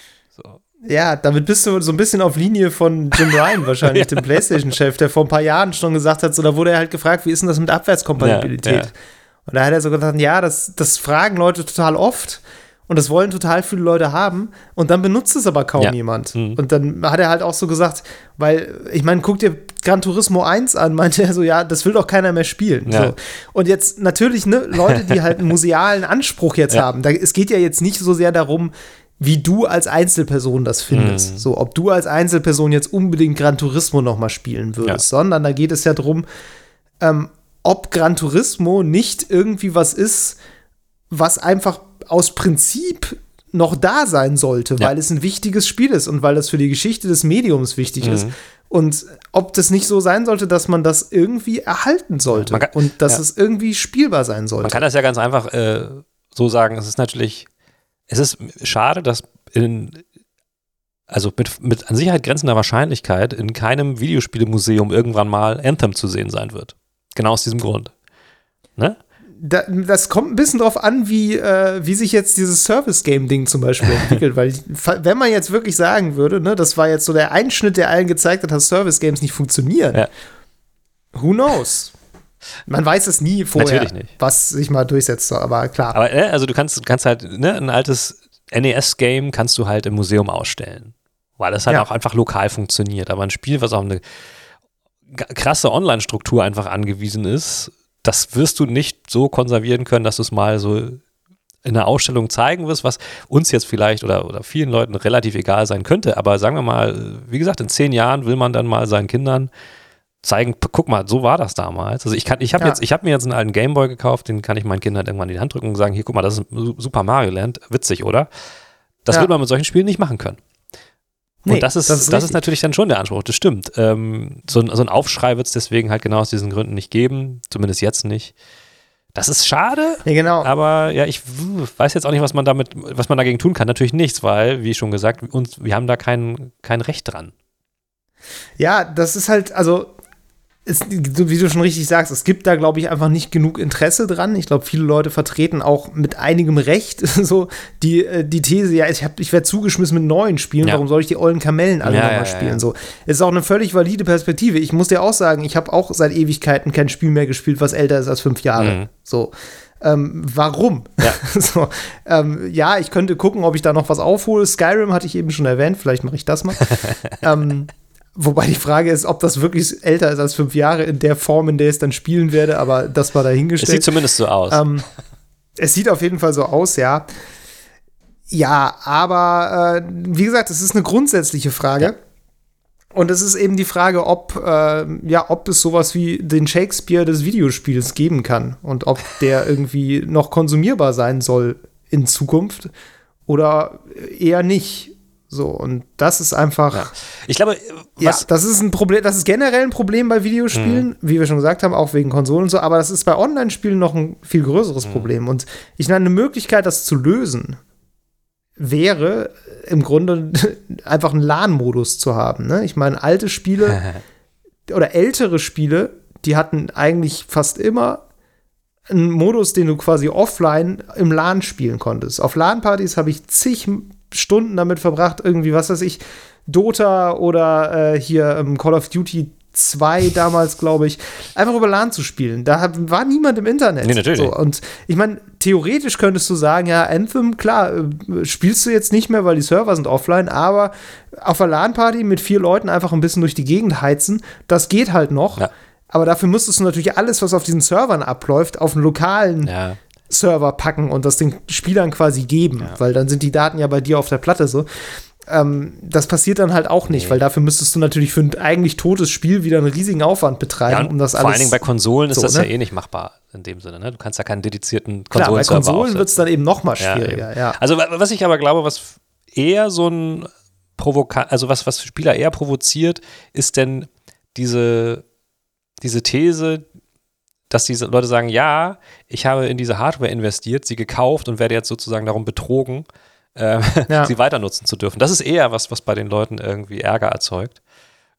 Ja, damit bist du so ein bisschen auf Linie von Jim (laughs) Ryan wahrscheinlich, ja. dem PlayStation-Chef, der vor ein paar Jahren schon gesagt hat, so, da wurde er halt gefragt, wie ist denn das mit Abwärtskompatibilität? Ja, ja. Und da hat er so gesagt, ja, das, das fragen Leute total oft und das wollen total viele Leute haben und dann benutzt es aber kaum jemand. Mhm. Und dann hat er halt auch so gesagt, weil, ich meine, guck dir Gran Turismo 1 an, (laughs) meinte er so, ja, das will doch keiner mehr spielen. So. Und jetzt natürlich, ne, Leute, die halt einen (laughs) musealen Anspruch jetzt haben, da, es geht ja jetzt nicht so sehr darum, wie du als Einzelperson das findest. Mhm. So, ob du als Einzelperson jetzt unbedingt Gran Turismo noch mal spielen würdest, ja. sondern da geht es ja darum, ähm, ob Gran Turismo nicht irgendwie was ist, was einfach aus Prinzip noch da sein sollte, ja. weil es ein wichtiges Spiel ist und weil das für die Geschichte des Mediums wichtig mhm. ist. Und ob das nicht so sein sollte, dass man das irgendwie erhalten sollte kann, und dass ja. es irgendwie spielbar sein sollte. Man kann das ja ganz einfach äh, so sagen. Es ist natürlich es ist schade, dass in, also mit, mit an Sicherheit grenzender Wahrscheinlichkeit in keinem Videospielemuseum irgendwann mal Anthem zu sehen sein wird. Genau aus diesem Grund. Ne? Da, das kommt ein bisschen drauf an, wie, äh, wie sich jetzt dieses Service-Game-Ding zum Beispiel (laughs) entwickelt. Weil, wenn man jetzt wirklich sagen würde, ne, das war jetzt so der Einschnitt, der allen gezeigt hat, dass Service-Games nicht funktionieren. Ja. Who knows? Man weiß es nie vorher, was sich mal durchsetzt, aber klar. Aber äh, also du kannst, kannst halt, ne, ein altes NES-Game kannst du halt im Museum ausstellen. Weil das halt ja. auch einfach lokal funktioniert. Aber ein Spiel, was auf eine krasse Online-Struktur einfach angewiesen ist, das wirst du nicht so konservieren können, dass du es mal so in einer Ausstellung zeigen wirst, was uns jetzt vielleicht oder, oder vielen Leuten relativ egal sein könnte. Aber sagen wir mal, wie gesagt, in zehn Jahren will man dann mal seinen Kindern zeigen, guck mal, so war das damals. Also ich kann, ich habe ja. jetzt, ich habe mir jetzt einen alten Gameboy gekauft, den kann ich meinen Kindern irgendwann in die Hand drücken und sagen, hier, guck mal, das ist Super Mario Land, witzig, oder? Das ja. wird man mit solchen Spielen nicht machen können. Nee, und das ist, das ist, das ist natürlich dann schon der Anspruch, das stimmt. Ähm, so, ein, so ein Aufschrei wird es deswegen halt genau aus diesen Gründen nicht geben, zumindest jetzt nicht. Das ist schade. Ja, genau. Aber ja, ich weiß jetzt auch nicht, was man damit, was man dagegen tun kann. Natürlich nichts, weil, wie schon gesagt, uns, wir haben da kein, kein Recht dran. Ja, das ist halt, also es, wie du schon richtig sagst, es gibt da, glaube ich, einfach nicht genug Interesse dran. Ich glaube, viele Leute vertreten auch mit einigem Recht (laughs) so die, äh, die These, ja, ich, ich werde zugeschmissen mit neuen Spielen, ja. warum soll ich die ollen Kamellen alle ja, nochmal ja, spielen? So, es ist auch eine völlig valide Perspektive. Ich muss dir auch sagen, ich habe auch seit Ewigkeiten kein Spiel mehr gespielt, was älter ist als fünf Jahre. Mhm. So. Ähm, warum? Ja. (laughs) so, ähm, ja, ich könnte gucken, ob ich da noch was aufhole. Skyrim hatte ich eben schon erwähnt, vielleicht mache ich das mal. (laughs) ähm, Wobei die Frage ist, ob das wirklich älter ist als fünf Jahre in der Form, in der ich es dann spielen werde, aber das war dahingestellt. Es sieht zumindest so aus. Ähm, es sieht auf jeden Fall so aus, ja. Ja, aber äh, wie gesagt, es ist eine grundsätzliche Frage. Ja. Und es ist eben die Frage, ob, äh, ja, ob es sowas wie den Shakespeare des Videospiels geben kann und ob der (laughs) irgendwie noch konsumierbar sein soll in Zukunft oder eher nicht. So, und das ist einfach. Ja. Ich glaube, ja, das ist ein Problem, das ist generell ein Problem bei Videospielen, mhm. wie wir schon gesagt haben, auch wegen Konsolen und so, aber das ist bei Online-Spielen noch ein viel größeres mhm. Problem. Und ich meine, eine Möglichkeit, das zu lösen, wäre im Grunde (laughs) einfach einen LAN-Modus zu haben. Ne? Ich meine, alte Spiele (laughs) oder ältere Spiele, die hatten eigentlich fast immer einen Modus, den du quasi offline im LAN spielen konntest. Auf LAN-Partys habe ich zig Stunden damit verbracht, irgendwie, was weiß ich, Dota oder äh, hier ähm, Call of Duty 2 damals, glaube ich, einfach über LAN zu spielen. Da war niemand im Internet. Nee, natürlich. So, und ich meine, theoretisch könntest du sagen, ja, Anthem, klar, äh, spielst du jetzt nicht mehr, weil die Server sind offline, aber auf einer LAN-Party mit vier Leuten einfach ein bisschen durch die Gegend heizen, das geht halt noch. Ja. Aber dafür müsstest du natürlich alles, was auf diesen Servern abläuft, auf einen lokalen ja. Server packen und das den Spielern quasi geben, ja. weil dann sind die Daten ja bei dir auf der Platte so. Ähm, das passiert dann halt auch nicht, nee. weil dafür müsstest du natürlich für ein eigentlich totes Spiel wieder einen riesigen Aufwand betreiben, ja, um das alles. Vor allen Dingen bei Konsolen ist das ne? ja eh nicht machbar in dem Sinne. Ne? Du kannst ja keinen dedizierten Konsolen Klar, bei Konsolen wird es dann eben noch mal schwieriger. Ja, ja. Also was ich aber glaube, was eher so ein Provoka also was was Spieler eher provoziert, ist denn diese diese These, dass diese Leute sagen, ja, ich habe in diese Hardware investiert, sie gekauft und werde jetzt sozusagen darum betrogen, äh, ja. (laughs) sie weiter nutzen zu dürfen. Das ist eher was, was bei den Leuten irgendwie Ärger erzeugt.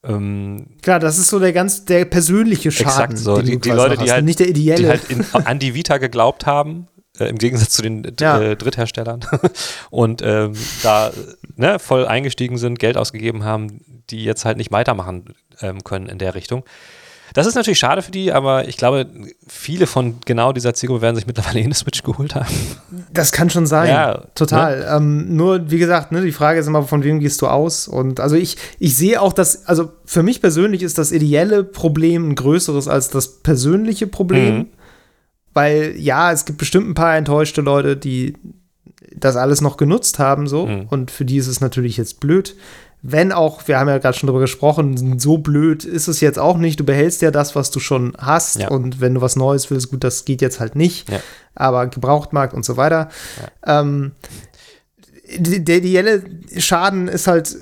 Ähm, Klar, das ist so der ganz der persönliche Schaden. Exakt so. Die, die Leute, die halt, nicht der ideelle. die halt in, (laughs) an die Vita geglaubt haben, äh, im Gegensatz zu den ja. äh, Drittherstellern (laughs) und ähm, da ne, voll eingestiegen sind, Geld ausgegeben haben, die jetzt halt nicht weitermachen ähm, können in der Richtung. Das ist natürlich schade für die, aber ich glaube, viele von genau dieser Zielgruppe werden sich mittlerweile (laughs) eine Switch geholt haben. Das kann schon sein. Ja, total. Ne? Ähm, nur, wie gesagt, ne, die Frage ist immer, von wem gehst du aus? Und also ich, ich sehe auch, dass, also für mich persönlich ist das ideelle Problem ein größeres als das persönliche Problem. Mhm. Weil ja, es gibt bestimmt ein paar enttäuschte Leute, die das alles noch genutzt haben, so. Mhm. Und für die ist es natürlich jetzt blöd wenn auch, wir haben ja gerade schon drüber gesprochen, so blöd ist es jetzt auch nicht. Du behältst ja das, was du schon hast. Ja. Und wenn du was Neues willst, gut, das geht jetzt halt nicht. Ja. Aber Gebrauchtmarkt und so weiter. Ja. Ähm, der ideelle Schaden ist halt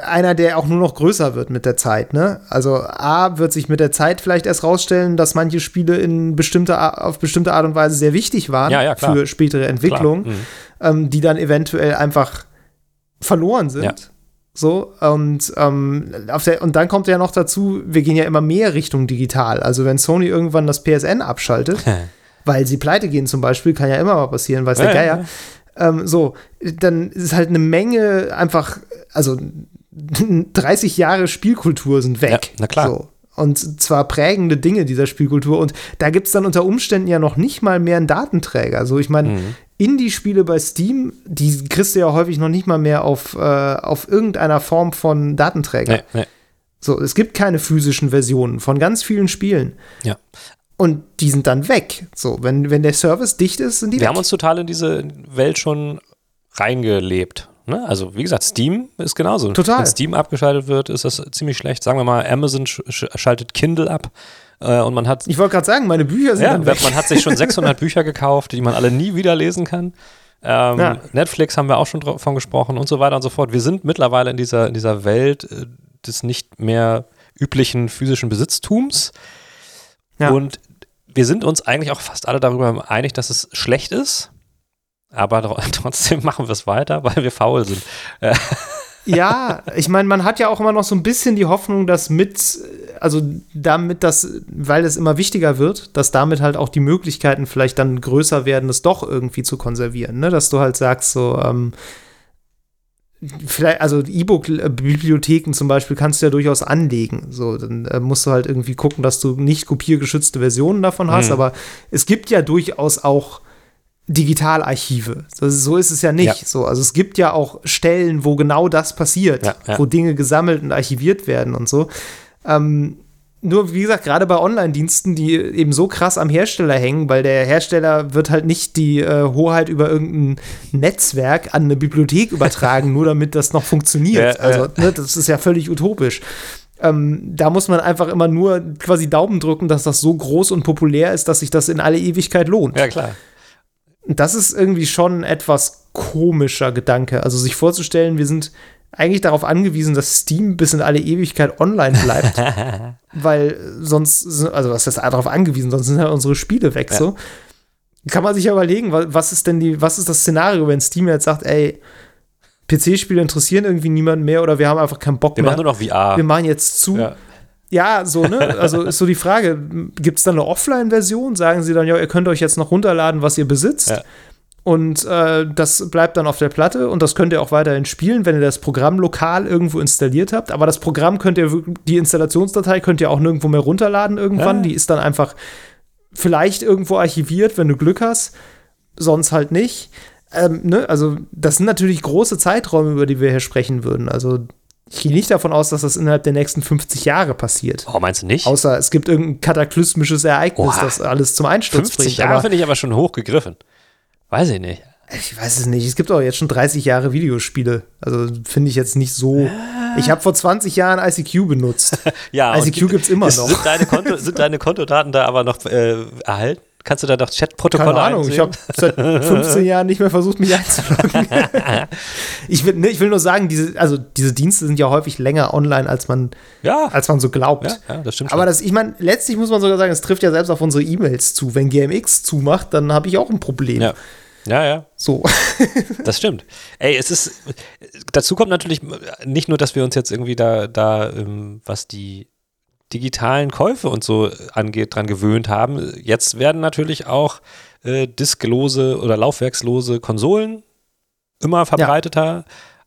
einer, der auch nur noch größer wird mit der Zeit. Ne? Also A wird sich mit der Zeit vielleicht erst rausstellen, dass manche Spiele in bestimmte, auf bestimmte Art und Weise sehr wichtig waren ja, ja, für spätere Entwicklungen, mhm. ähm, die dann eventuell einfach verloren sind. Ja. So, und, ähm, auf der, und dann kommt ja noch dazu, wir gehen ja immer mehr Richtung digital. Also, wenn Sony irgendwann das PSN abschaltet, (laughs) weil sie pleite gehen zum Beispiel, kann ja immer mal passieren, weiß ja, der Geier. Ja. Ähm, so, dann ist halt eine Menge einfach, also (laughs) 30 Jahre Spielkultur sind weg. Ja, na klar. So. Und zwar prägende Dinge dieser Spielkultur. Und da gibt es dann unter Umständen ja noch nicht mal mehr einen Datenträger. Also ich meine, mhm. Indie-Spiele bei Steam, die kriegst du ja häufig noch nicht mal mehr auf, äh, auf irgendeiner Form von Datenträger. Nee, nee. So, es gibt keine physischen Versionen von ganz vielen Spielen. Ja. Und die sind dann weg. So, wenn, wenn der Service dicht ist, sind die Wir weg. haben uns total in diese Welt schon reingelebt. Ne? Also, wie gesagt, Steam ist genauso. Total. Wenn Steam abgeschaltet wird, ist das ziemlich schlecht. Sagen wir mal, Amazon sch schaltet Kindle ab. Äh, und man hat. Ich wollte gerade sagen, meine Bücher sind. Ja, man hat sich schon (laughs) 600 Bücher gekauft, die man alle nie wieder lesen kann. Ähm, ja. Netflix haben wir auch schon davon gesprochen und so weiter und so fort. Wir sind mittlerweile in dieser, in dieser Welt äh, des nicht mehr üblichen physischen Besitztums. Ja. Und wir sind uns eigentlich auch fast alle darüber einig, dass es schlecht ist. Aber (laughs) trotzdem machen wir es weiter, weil wir faul sind. Ja, ich meine, man hat ja auch immer noch so ein bisschen die Hoffnung, dass mit also damit das, weil es immer wichtiger wird, dass damit halt auch die Möglichkeiten vielleicht dann größer werden, es doch irgendwie zu konservieren, ne? Dass du halt sagst, so, ähm, vielleicht, also E-Book-Bibliotheken zum Beispiel kannst du ja durchaus anlegen. So, dann äh, musst du halt irgendwie gucken, dass du nicht kopiergeschützte Versionen davon hast, mhm. aber es gibt ja durchaus auch Digitalarchive. So ist es ja nicht. Ja. So, also es gibt ja auch Stellen, wo genau das passiert, ja, ja. wo Dinge gesammelt und archiviert werden und so. Ähm, nur, wie gesagt, gerade bei Online-Diensten, die eben so krass am Hersteller hängen, weil der Hersteller wird halt nicht die äh, Hoheit über irgendein Netzwerk an eine Bibliothek (laughs) übertragen, nur damit das noch funktioniert. Also, ne, das ist ja völlig utopisch. Ähm, da muss man einfach immer nur quasi Daumen drücken, dass das so groß und populär ist, dass sich das in alle Ewigkeit lohnt. Ja, klar. Das ist irgendwie schon ein etwas komischer Gedanke. Also sich vorzustellen, wir sind eigentlich darauf angewiesen, dass Steam bis in alle Ewigkeit online bleibt. (laughs) weil sonst, also was ist darauf angewiesen, sonst sind halt unsere Spiele weg. Ja. So. Kann man sich ja überlegen, was ist denn die, was ist das Szenario, wenn Steam jetzt sagt, ey, PC-Spiele interessieren irgendwie niemanden mehr oder wir haben einfach keinen Bock wir mehr. Wir machen nur noch VR. Wir machen jetzt zu. Ja. Ja, so, ne? Also ist so die Frage, gibt es dann eine Offline-Version? Sagen sie dann, ja, ihr könnt euch jetzt noch runterladen, was ihr besitzt. Ja. Und äh, das bleibt dann auf der Platte und das könnt ihr auch weiterhin spielen, wenn ihr das Programm lokal irgendwo installiert habt. Aber das Programm könnt ihr, die Installationsdatei könnt ihr auch nirgendwo mehr runterladen irgendwann. Ja. Die ist dann einfach vielleicht irgendwo archiviert, wenn du Glück hast, sonst halt nicht. Ähm, ne? Also, das sind natürlich große Zeiträume, über die wir hier sprechen würden. Also, ich gehe nicht davon aus, dass das innerhalb der nächsten 50 Jahre passiert. Oh, meinst du nicht? Außer es gibt irgendein kataklysmisches Ereignis, Oha. das alles zum Einsturz 50 bringt. 50 Jahre finde ich aber schon hochgegriffen. Weiß ich nicht. Ich weiß es nicht. Es gibt auch jetzt schon 30 Jahre Videospiele. Also finde ich jetzt nicht so. Ich habe vor 20 Jahren ICQ benutzt. (laughs) ja, ICQ gibt es immer noch. Sind deine, Konto, sind deine Kontodaten da aber noch äh, erhalten? Kannst du da doch Chatprotokolle Keine Ahnung, einsehen? ich habe seit 15 Jahren nicht mehr versucht, mich einzuloggen. (laughs) ich, will, ne, ich will nur sagen, diese, also diese Dienste sind ja häufig länger online, als man, ja. als man so glaubt. Ja, ja das stimmt. Aber das, ich meine, letztlich muss man sogar sagen, es trifft ja selbst auf unsere E-Mails zu. Wenn GMX zumacht, dann habe ich auch ein Problem. Ja. Ja, ja. So. (laughs) das stimmt. Ey, es ist, dazu kommt natürlich nicht nur, dass wir uns jetzt irgendwie da, da ähm, was die digitalen Käufe und so angeht, dran gewöhnt haben. Jetzt werden natürlich auch äh, disklose oder laufwerkslose Konsolen immer verbreiteter.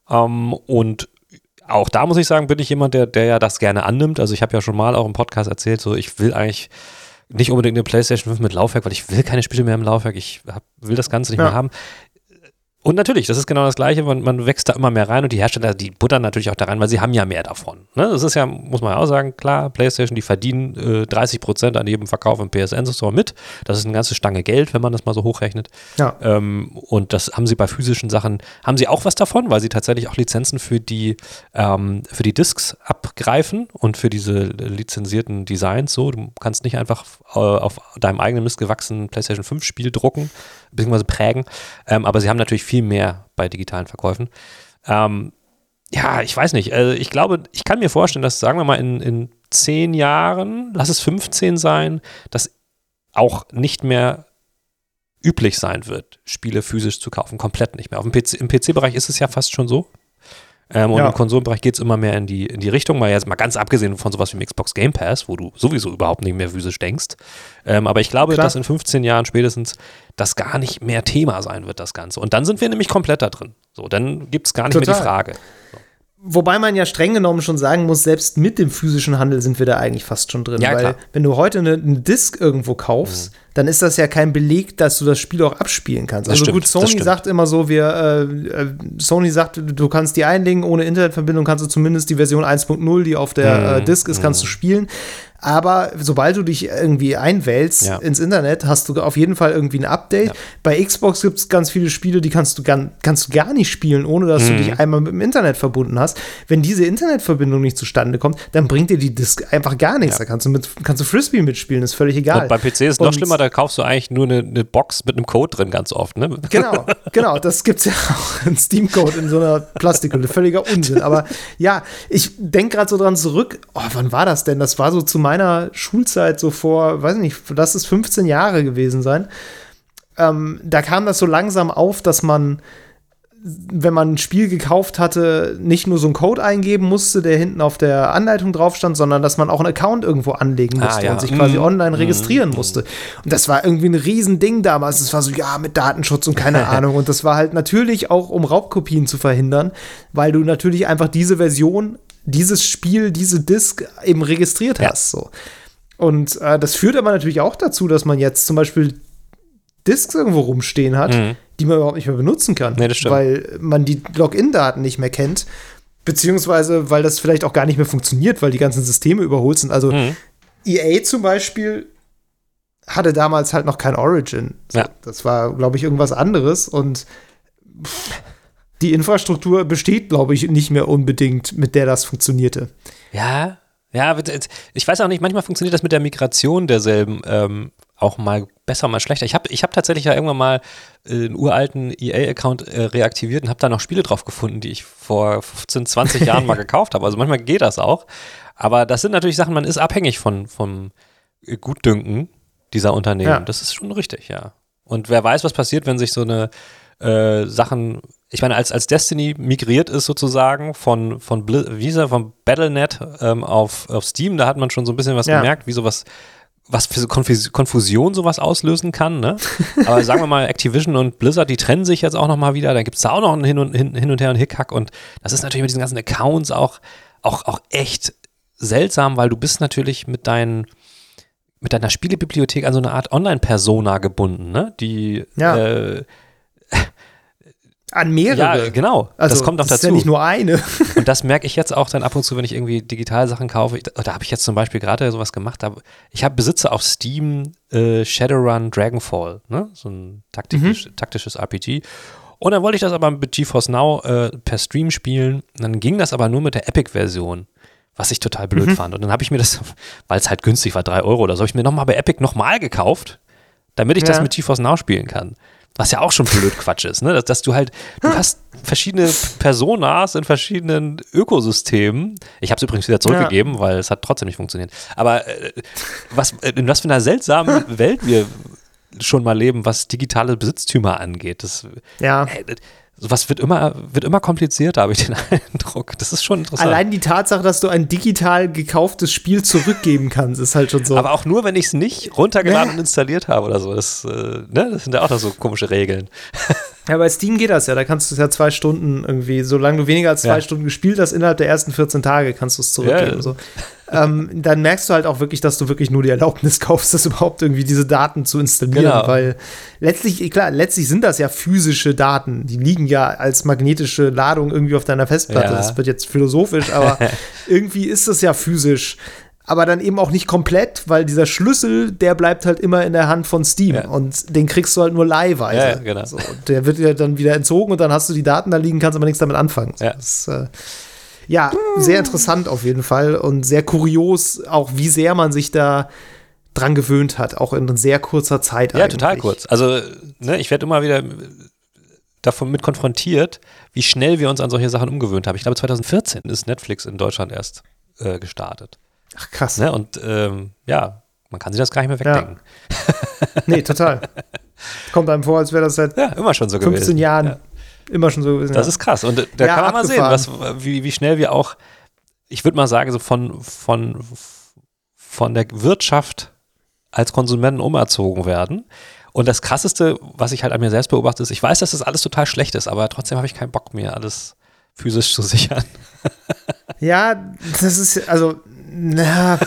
Ja. Ähm, und auch da muss ich sagen, bin ich jemand, der, der ja das gerne annimmt. Also ich habe ja schon mal auch im Podcast erzählt, so ich will eigentlich nicht unbedingt eine PlayStation 5 mit Laufwerk, weil ich will keine Spiele mehr im Laufwerk. Ich hab, will das Ganze nicht ja. mehr haben. Und natürlich, das ist genau das Gleiche, man, man, wächst da immer mehr rein und die Hersteller, die buttern natürlich auch da rein, weil sie haben ja mehr davon. Ne? Das ist ja, muss man ja auch sagen, klar, PlayStation, die verdienen äh, 30 Prozent an jedem Verkauf im PSN-Store mit. Das ist eine ganze Stange Geld, wenn man das mal so hochrechnet. Ja. Ähm, und das haben sie bei physischen Sachen, haben sie auch was davon, weil sie tatsächlich auch Lizenzen für die, ähm, für die Discs abgreifen und für diese lizenzierten Designs so. Du kannst nicht einfach äh, auf deinem eigenen missgewachsenen PlayStation 5 Spiel drucken, beziehungsweise prägen. Ähm, aber sie haben natürlich viel mehr bei digitalen Verkäufen. Ähm, ja, ich weiß nicht. Also ich glaube, ich kann mir vorstellen, dass, sagen wir mal, in, in zehn Jahren, lass es 15 sein, dass auch nicht mehr üblich sein wird, Spiele physisch zu kaufen. Komplett nicht mehr. Auf dem PC, Im PC-Bereich ist es ja fast schon so. Ähm, und ja. im Konsolenbereich geht es immer mehr in die, in die Richtung, mal jetzt mal ganz abgesehen von sowas wie dem Xbox Game Pass, wo du sowieso überhaupt nicht mehr physisch denkst. Ähm, aber ich glaube, Klar. dass in 15 Jahren spätestens das gar nicht mehr Thema sein wird, das Ganze. Und dann sind wir nämlich komplett da drin. So, dann gibt es gar nicht Total. mehr die Frage. So. Wobei man ja streng genommen schon sagen muss, selbst mit dem physischen Handel sind wir da eigentlich fast schon drin. Ja, weil klar. wenn du heute eine, eine Disc irgendwo kaufst, mhm dann ist das ja kein Beleg, dass du das Spiel auch abspielen kannst. also stimmt, gut, Sony sagt immer so, wir, äh, äh, Sony sagt, du kannst die einlegen, ohne Internetverbindung kannst du zumindest die Version 1.0, die auf der mhm. äh, Disk ist, kannst du mhm. spielen. Aber sobald du dich irgendwie einwählst ja. ins Internet, hast du auf jeden Fall irgendwie ein Update. Ja. Bei Xbox gibt es ganz viele Spiele, die kannst du, gar, kannst du gar nicht spielen, ohne dass mhm. du dich einmal mit dem Internet verbunden hast. Wenn diese Internetverbindung nicht zustande kommt, dann bringt dir die Disk einfach gar nichts. Ja. Da kannst du, mit, kannst du Frisbee mitspielen, ist völlig egal. Und beim PC ist es noch schlimmer, da kaufst du eigentlich nur eine, eine, Box mit einem Code drin ganz oft. Ne? (laughs) Genau, genau. Das gibt es ja (laughs) auch, ein Steam-Code in so einer Plastikhülle. Völliger Unsinn. Aber ja, ich denke gerade so dran zurück. Oh, wann war das denn? Das war so zu meiner Schulzeit, so vor, weiß nicht, lass es 15 Jahre gewesen sein. Ähm, da kam das so langsam auf, dass man wenn man ein Spiel gekauft hatte, nicht nur so einen Code eingeben musste, der hinten auf der Anleitung drauf stand, sondern dass man auch einen Account irgendwo anlegen musste ah, ja. und sich quasi mm. online registrieren mm. musste. Und das war irgendwie ein Riesending damals. Es war so, ja, mit Datenschutz und keine (laughs) Ahnung. Und das war halt natürlich auch, um Raubkopien zu verhindern, weil du natürlich einfach diese Version, dieses Spiel, diese Disk eben registriert ja. hast. So. Und äh, das führt aber natürlich auch dazu, dass man jetzt zum Beispiel Disks irgendwo rumstehen hat, mhm. Die man überhaupt nicht mehr benutzen kann, nee, weil man die Login-Daten nicht mehr kennt, beziehungsweise weil das vielleicht auch gar nicht mehr funktioniert, weil die ganzen Systeme überholt sind. Also mhm. EA zum Beispiel hatte damals halt noch kein Origin. So, ja. Das war, glaube ich, irgendwas anderes und pff, die Infrastruktur besteht, glaube ich, nicht mehr unbedingt, mit der das funktionierte. Ja, ja, ich weiß auch nicht, manchmal funktioniert das mit der Migration derselben ähm, auch mal besser, mal schlechter. Ich habe ich hab tatsächlich ja irgendwann mal äh, einen uralten EA-Account äh, reaktiviert und habe da noch Spiele drauf gefunden, die ich vor 15, 20 (laughs) Jahren mal gekauft habe. Also manchmal geht das auch. Aber das sind natürlich Sachen, man ist abhängig von, vom Gutdünken dieser Unternehmen. Ja. Das ist schon richtig, ja. Und wer weiß, was passiert, wenn sich so eine äh, Sachen, ich meine, als, als Destiny migriert ist sozusagen von, von, Visa, von Battlenet ähm, auf, auf Steam, da hat man schon so ein bisschen was ja. gemerkt, wie sowas was für Konfusion sowas auslösen kann, ne? Aber sagen wir mal, Activision und Blizzard, die trennen sich jetzt auch nochmal wieder, dann gibt es da auch noch ein Hin und, hin, hin und Her und Hickhack und das ist natürlich mit diesen ganzen Accounts auch, auch, auch echt seltsam, weil du bist natürlich mit deinen mit deiner Spielebibliothek an so eine Art Online-Persona gebunden, ne? Die ja. äh, an mehrere. Ja, genau. Also, das kommt noch das dazu. Ist ja nicht nur eine. (laughs) und das merke ich jetzt auch dann ab und zu, wenn ich irgendwie Digitalsachen kaufe. da habe ich jetzt zum Beispiel gerade sowas gemacht. Da, ich habe besitze auf Steam äh, Shadowrun Dragonfall, ne? so ein taktisch, mhm. taktisches RPG. Und dann wollte ich das aber mit GeForce Now äh, per Stream spielen. Und dann ging das aber nur mit der Epic-Version was ich total blöd mhm. fand. Und dann habe ich mir das, (laughs) weil es halt günstig war, drei Euro oder so, habe ich mir nochmal bei Epic nochmal gekauft, damit ich ja. das mit GeForce Now spielen kann. Was ja auch schon blöd Quatsch ist, ne? Dass, dass, du halt, du hast verschiedene Personas in verschiedenen Ökosystemen. Ich habe es übrigens wieder zurückgegeben, ja. weil es hat trotzdem nicht funktioniert. Aber äh, was, in was für einer seltsamen (laughs) Welt wir schon mal leben, was digitale Besitztümer angeht. Das, ja. Äh, sowas wird immer, wird immer komplizierter, habe ich den (laughs) Eindruck. Das ist schon interessant. Allein die Tatsache, dass du ein digital gekauftes Spiel zurückgeben kannst, ist halt schon so. Aber auch nur, wenn ich es nicht runtergeladen und installiert habe oder so. Das, äh, ne? das sind ja auch noch so komische Regeln. (laughs) Ja, bei Steam geht das ja. Da kannst du es ja zwei Stunden irgendwie, solange du weniger als zwei ja. Stunden gespielt hast, innerhalb der ersten 14 Tage kannst du es zurückgeben. Ja, so. ähm, dann merkst du halt auch wirklich, dass du wirklich nur die Erlaubnis (laughs) kaufst, das überhaupt irgendwie diese Daten zu installieren. Genau. Weil letztlich, klar, letztlich sind das ja physische Daten. Die liegen ja als magnetische Ladung irgendwie auf deiner Festplatte. Ja. Das wird jetzt philosophisch, aber (laughs) irgendwie ist das ja physisch aber dann eben auch nicht komplett, weil dieser Schlüssel, der bleibt halt immer in der Hand von Steam ja. und den kriegst du halt nur leihweise. Ja, genau. So, der wird ja dann wieder entzogen und dann hast du die Daten da liegen, kannst aber nichts damit anfangen. Ja. Das, äh, ja, sehr interessant auf jeden Fall und sehr kurios, auch wie sehr man sich da dran gewöhnt hat, auch in sehr kurzer Zeit. Ja, eigentlich. total kurz. Also, ne, ich werde immer wieder davon mit konfrontiert, wie schnell wir uns an solche Sachen umgewöhnt haben. Ich glaube, 2014 ist Netflix in Deutschland erst äh, gestartet. Ach, krass. Ne? Und ähm, ja, man kann sich das gar nicht mehr wegdenken. Ja. (laughs) nee, total. Kommt einem vor, als wäre das seit ja, immer schon so 15 gewesen. Jahren ja. immer schon so gewesen. Das ist krass. Und da kann man mal sehen, was, wie, wie schnell wir auch, ich würde mal sagen, so von, von, von der Wirtschaft als Konsumenten umerzogen werden. Und das Krasseste, was ich halt an mir selbst beobachte, ist, ich weiß, dass das alles total schlecht ist, aber trotzdem habe ich keinen Bock mehr, alles physisch zu sichern. ja, das ist, also na,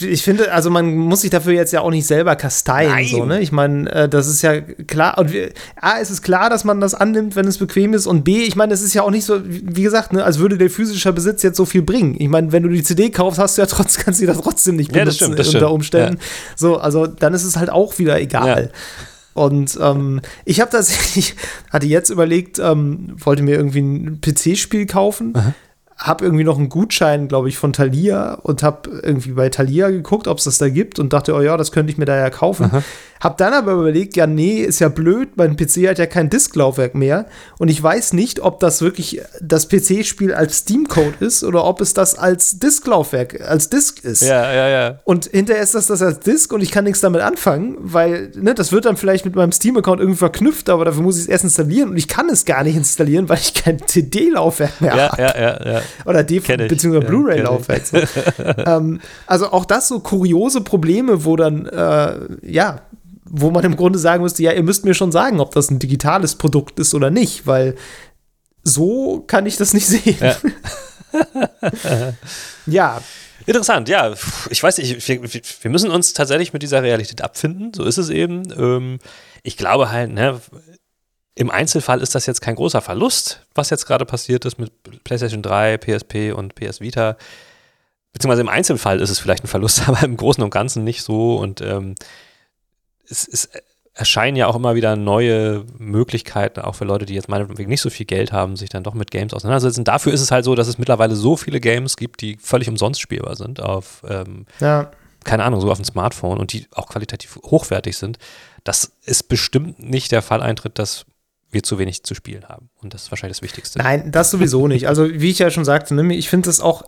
ich finde, also man muss sich dafür jetzt ja auch nicht selber kasteien. So, ne? Ich meine, äh, das ist ja klar. Und wir, A, ist es klar, dass man das annimmt, wenn es bequem ist. Und B, ich meine, es ist ja auch nicht so, wie gesagt, ne, als würde der physische Besitz jetzt so viel bringen. Ich meine, wenn du die CD kaufst, hast du ja trotzdem, (laughs) kannst du die trotzdem nicht benutzen ja, das stimmt, das unter stimmt. Umständen. Ja. So, also dann ist es halt auch wieder egal. Ja. Und ähm, ich habe tatsächlich, (laughs) hatte jetzt überlegt, ähm, wollte mir irgendwie ein PC-Spiel kaufen. Aha habe irgendwie noch einen Gutschein, glaube ich, von Thalia und habe irgendwie bei Thalia geguckt, ob es das da gibt und dachte, oh ja, das könnte ich mir da ja kaufen. Hab dann aber überlegt, ja, nee, ist ja blöd, mein PC hat ja kein Disklaufwerk mehr. Und ich weiß nicht, ob das wirklich das PC-Spiel als Steam-Code ist oder ob es das als Disklaufwerk, als Disk ist. Ja, ja, ja. Und hinterher ist das das als Disk und ich kann nichts damit anfangen, weil, ne, das wird dann vielleicht mit meinem Steam-Account irgendwie verknüpft, aber dafür muss ich es erst installieren und ich kann es gar nicht installieren, weil ich kein CD-Laufwerk mehr Ja, habe. ja, ja, ja. Oder DVD bzw. Blu-ray-Laufwerk. So. (laughs) ähm, also auch das so kuriose Probleme, wo dann, äh, ja, wo man im Grunde sagen müsste, ja, ihr müsst mir schon sagen, ob das ein digitales Produkt ist oder nicht, weil so kann ich das nicht sehen. Ja. (laughs) Ja, Interessant, ja. Ich weiß nicht, wir, wir müssen uns tatsächlich mit dieser Realität abfinden. So ist es eben. Ähm, ich glaube halt, ne, im Einzelfall ist das jetzt kein großer Verlust, was jetzt gerade passiert ist mit PlayStation 3, PSP und PS Vita. Beziehungsweise im Einzelfall ist es vielleicht ein Verlust, (laughs) aber im Großen und Ganzen nicht so. Und ähm, es, es erscheinen ja auch immer wieder neue Möglichkeiten, auch für Leute, die jetzt meinetwegen nicht so viel Geld haben, sich dann doch mit Games auseinandersetzen. Dafür ist es halt so, dass es mittlerweile so viele Games gibt, die völlig umsonst spielbar sind auf, ähm, ja. keine Ahnung, so auf dem Smartphone und die auch qualitativ hochwertig sind, dass es bestimmt nicht der Fall eintritt, dass wir zu wenig zu spielen haben. Und das ist wahrscheinlich das Wichtigste. Nein, das sowieso nicht. Also, wie ich ja schon sagte, ne, ich finde es auch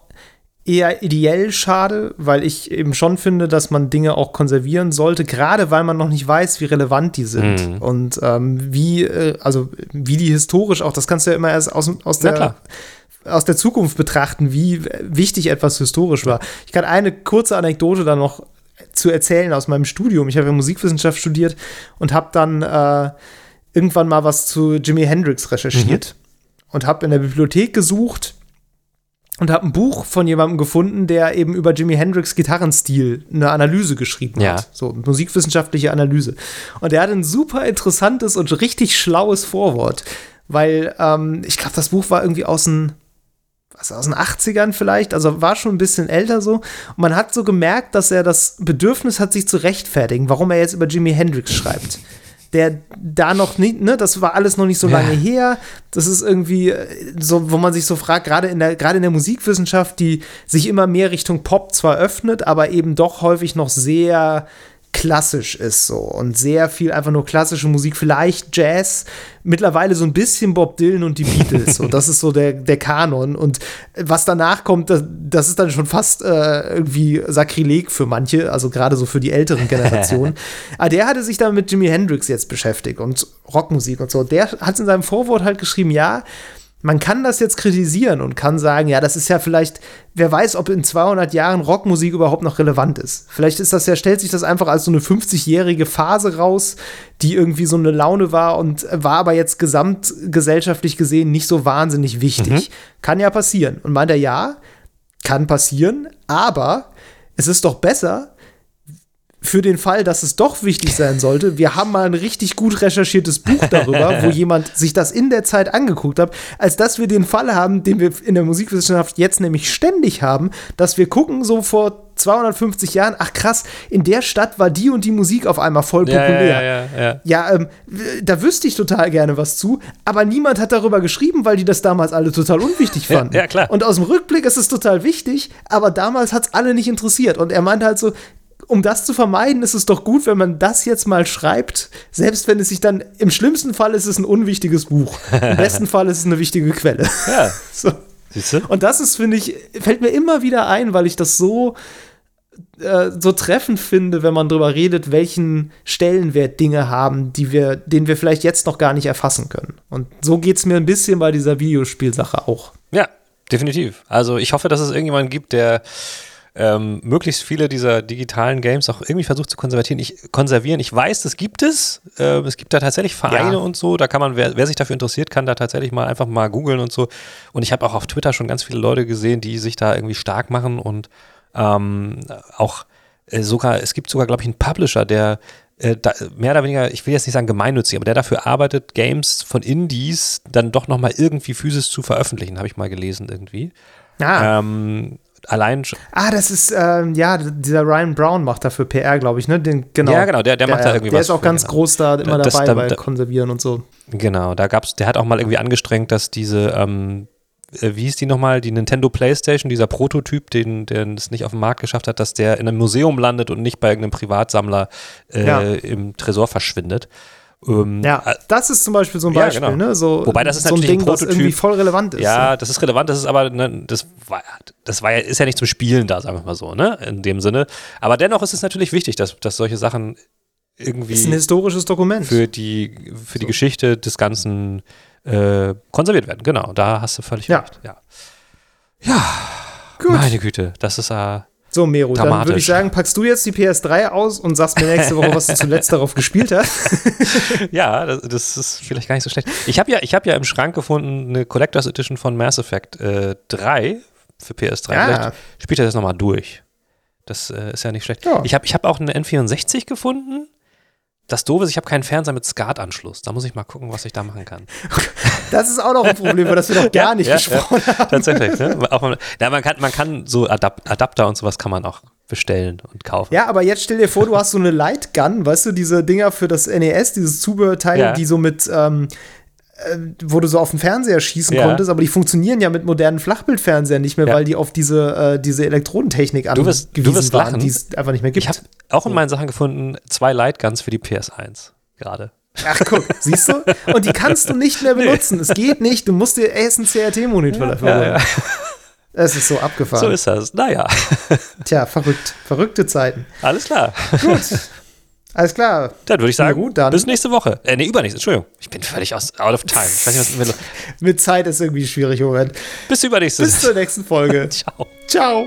eher ideell schade, weil ich eben schon finde, dass man Dinge auch konservieren sollte, gerade weil man noch nicht weiß, wie relevant die sind Mhm. und ähm, wie, äh, also wie die historisch auch, das kannst du ja immer erst aus, aus Na der klar. aus der Zukunft betrachten, wie wichtig etwas historisch war. Ich kann eine kurze Anekdote dann noch zu erzählen aus meinem Studium. Ich habe ja Musikwissenschaft studiert und habe dann äh, irgendwann mal was zu Jimi Hendrix recherchiert und habe in der Bibliothek gesucht und habe ein Buch von jemandem gefunden, der eben über Jimi Hendrix Gitarrenstil eine Analyse geschrieben Ja. hat. So musikwissenschaftliche Analyse. Und er hat ein super interessantes und richtig schlaues Vorwort, weil ähm, ich glaube, das Buch war irgendwie aus den was, aus den 80ern vielleicht, also war schon ein bisschen älter so. Und man hat so gemerkt, dass er das Bedürfnis hat, sich zu rechtfertigen, warum er jetzt über Jimi Hendrix schreibt. Der da noch nicht, ne, das war alles noch nicht so Ja. lange her. Das ist irgendwie äh, so, wo man sich so fragt, gerade in der, gerade in der Musikwissenschaft, die sich immer mehr Richtung Pop zwar öffnet, aber eben doch häufig noch sehr klassisch ist so und sehr viel einfach nur klassische Musik, vielleicht Jazz, mittlerweile so ein bisschen Bob Dylan und die Beatles. so, das ist so der, der Kanon. Und was danach kommt, das, das ist dann schon fast äh, irgendwie Sakrileg für manche, also gerade so für die älteren Generationen. Aber (laughs) der hatte sich dann mit Jimi Hendrix jetzt beschäftigt und Rockmusik und so. Der hat in seinem Vorwort halt geschrieben, ja, man kann das jetzt kritisieren und kann sagen, ja, das ist ja vielleicht, wer weiß, ob in 200 Jahren Rockmusik überhaupt noch relevant ist. Vielleicht ist das ja, stellt sich das einfach als so eine 50-jährige Phase raus, die irgendwie so eine Laune war und war aber jetzt gesamtgesellschaftlich gesehen nicht so wahnsinnig wichtig. Kann ja passieren. Und meint er, ja, kann passieren, aber es ist doch besser, für den Fall, dass es doch wichtig sein sollte, wir haben mal ein richtig gut recherchiertes Buch darüber, wo (laughs) jemand sich das in der Zeit angeguckt hat, als dass wir den Fall haben, den wir in der Musikwissenschaft jetzt nämlich ständig haben, dass wir gucken so vor 250 Jahren, ach krass, in der Stadt war die und die Musik auf einmal voll Ja, populär. ja, ja, ja. Ja, ähm, w- da wüsste ich total gerne was zu, aber niemand hat darüber geschrieben, weil die das damals alle total unwichtig Ja, (laughs) fanden. ja, klar. Und aus dem Rückblick ist es total wichtig, aber damals hat es alle nicht interessiert. Und er meinte halt so, um das zu vermeiden, ist es doch gut, wenn man das jetzt mal schreibt, selbst wenn es sich dann, im schlimmsten Fall ist es ein unwichtiges Buch. Im besten (laughs) Fall ist es eine wichtige Quelle. Ja, (laughs) So. siehst du? Und das ist, finde ich, fällt mir immer wieder ein, weil ich das so, äh, so treffend finde, wenn man darüber redet, welchen Stellenwert Dinge haben, die wir, den wir vielleicht jetzt noch gar nicht erfassen können. Und so geht es mir ein bisschen bei dieser Videospielsache auch. Ja, definitiv. Also ich hoffe, dass es irgendjemanden gibt, der ähm, möglichst viele dieser digitalen Games auch irgendwie versucht zu konservieren. Ich, konservieren. ich weiß, das gibt es. Ähm, es gibt da tatsächlich Vereine Ja. und so. Da kann man, wer, wer sich dafür interessiert, kann da tatsächlich mal einfach mal googeln und so. Und ich habe auch auf Twitter schon ganz viele Leute gesehen, die sich da irgendwie stark machen und ähm, auch äh, sogar, es gibt sogar, glaube ich, einen Publisher, der äh, da, mehr oder weniger, ich will jetzt nicht sagen gemeinnützig, aber der dafür arbeitet, Games von Indies dann doch nochmal irgendwie physisch zu veröffentlichen, habe ich mal gelesen irgendwie. Ah, Ähm, allein schon. ah das ist, ähm, ja, dieser Ryan Brown macht dafür PR, glaube ich, ne? Den, genau. Ja, genau, der- der macht da irgendwie Der was ist auch für, ganz genau. groß da immer Das- dabei da- bei da- Konservieren und so. Genau, da gab's, der hat auch mal irgendwie angestrengt, dass diese, ähm, äh, wie hieß die nochmal, die Nintendo Playstation, dieser Prototyp, den, der es nicht auf den Markt geschafft hat, dass der in einem Museum landet und nicht bei irgendeinem Privatsammler äh, ja. im Tresor verschwindet. Ähm, ja, äh, das ist zum Beispiel so ein Beispiel, ja, genau. ne? So, Wobei das ist so natürlich ein Ding, ein Prototyp. was irgendwie voll relevant ist. Ja, ne? das ist relevant, das ist aber, ne, das war, das war ja, ist ja nicht zum Spielen da, sagen wir mal so, ne? In dem Sinne. Aber dennoch ist es natürlich wichtig, dass, dass solche Sachen irgendwie. Das ist ein historisches Dokument. Für die, für so. die Geschichte des Ganzen äh, konserviert werden. Genau, da hast du völlig ja. recht. Ja. Ja. Gut. Meine Güte, das ist ja. Äh, so, Mero, dann würde ich sagen, packst du jetzt die PS3 aus und sagst mir nächste Woche, was du zuletzt darauf gespielt hast. (laughs) ja, das, das, ist vielleicht gar nicht so schlecht. Ich habe ja, hab ja im Schrank gefunden eine Collectors Edition von Mass Effect äh, 3 für PS3. Ja. Vielleicht spielt er das nochmal durch. Das äh, ist ja nicht schlecht. Ja. Ich habe ich hab auch eine N64 gefunden. Das Doofe ist, ich habe keinen Fernseher mit SCART-Anschluss. Da muss ich mal gucken, was ich da machen kann. (laughs) Das ist auch noch ein Problem, über das wir noch (laughs) gar ja, nicht ja, gesprochen ja. haben. Tatsächlich. Ne? Auch, man, kann, man kann so Adap Adapter und sowas kann man auch bestellen und kaufen. Ja, aber jetzt stell dir vor, du hast so eine Lightgun, weißt du, diese Dinger für das NES, dieses Zubehörteil, die so mit ähm, äh, wo du so auf den Fernseher schießen ja. konntest, aber die funktionieren ja mit modernen Flachbildfernsehern nicht mehr, ja. weil die auf diese, äh, diese Elektrodentechnik angewiesen du wirst, du wirst waren, die es einfach nicht mehr gibt. Ich habe auch in meinen Sachen gefunden zwei Lightguns für die PS1 gerade. Ach guck, siehst du? Und die kannst du nicht mehr benutzen. Es geht nicht. Du musst dir erst einen CRT-Monitor dafür holen. Ja, es ist so abgefahren. So ist das. Naja. Tja, verrückt. Verrückte Zeiten. Alles klar. Gut. Alles klar. Dann würde ich sagen, gut, dann. bis nächste Woche. Äh, nee, übernächste, Entschuldigung. Ich bin völlig aus, out of time. Ich weiß nicht, was mit, (laughs) Zeit ist irgendwie schwierig, Moment. Bis übernächste. Bis zur nächsten Folge. (laughs) Ciao. Ciao.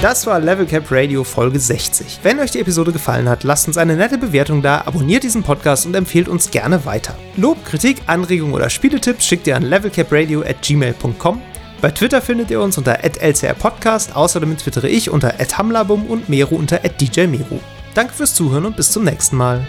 Das war Level Cap Radio Folge 60. Wenn euch die Episode gefallen hat, lasst uns eine nette Bewertung da, abonniert diesen Podcast und empfehlt uns gerne weiter. Lob, Kritik, Anregungen oder Spieletipps schickt ihr an levelcapradio at gmail.com bei Twitter findet ihr uns unter @lcrpodcast. Außerdem twittere ich unter @hamlabum und Meru unter @djmeru. Danke fürs Zuhören und bis zum nächsten Mal.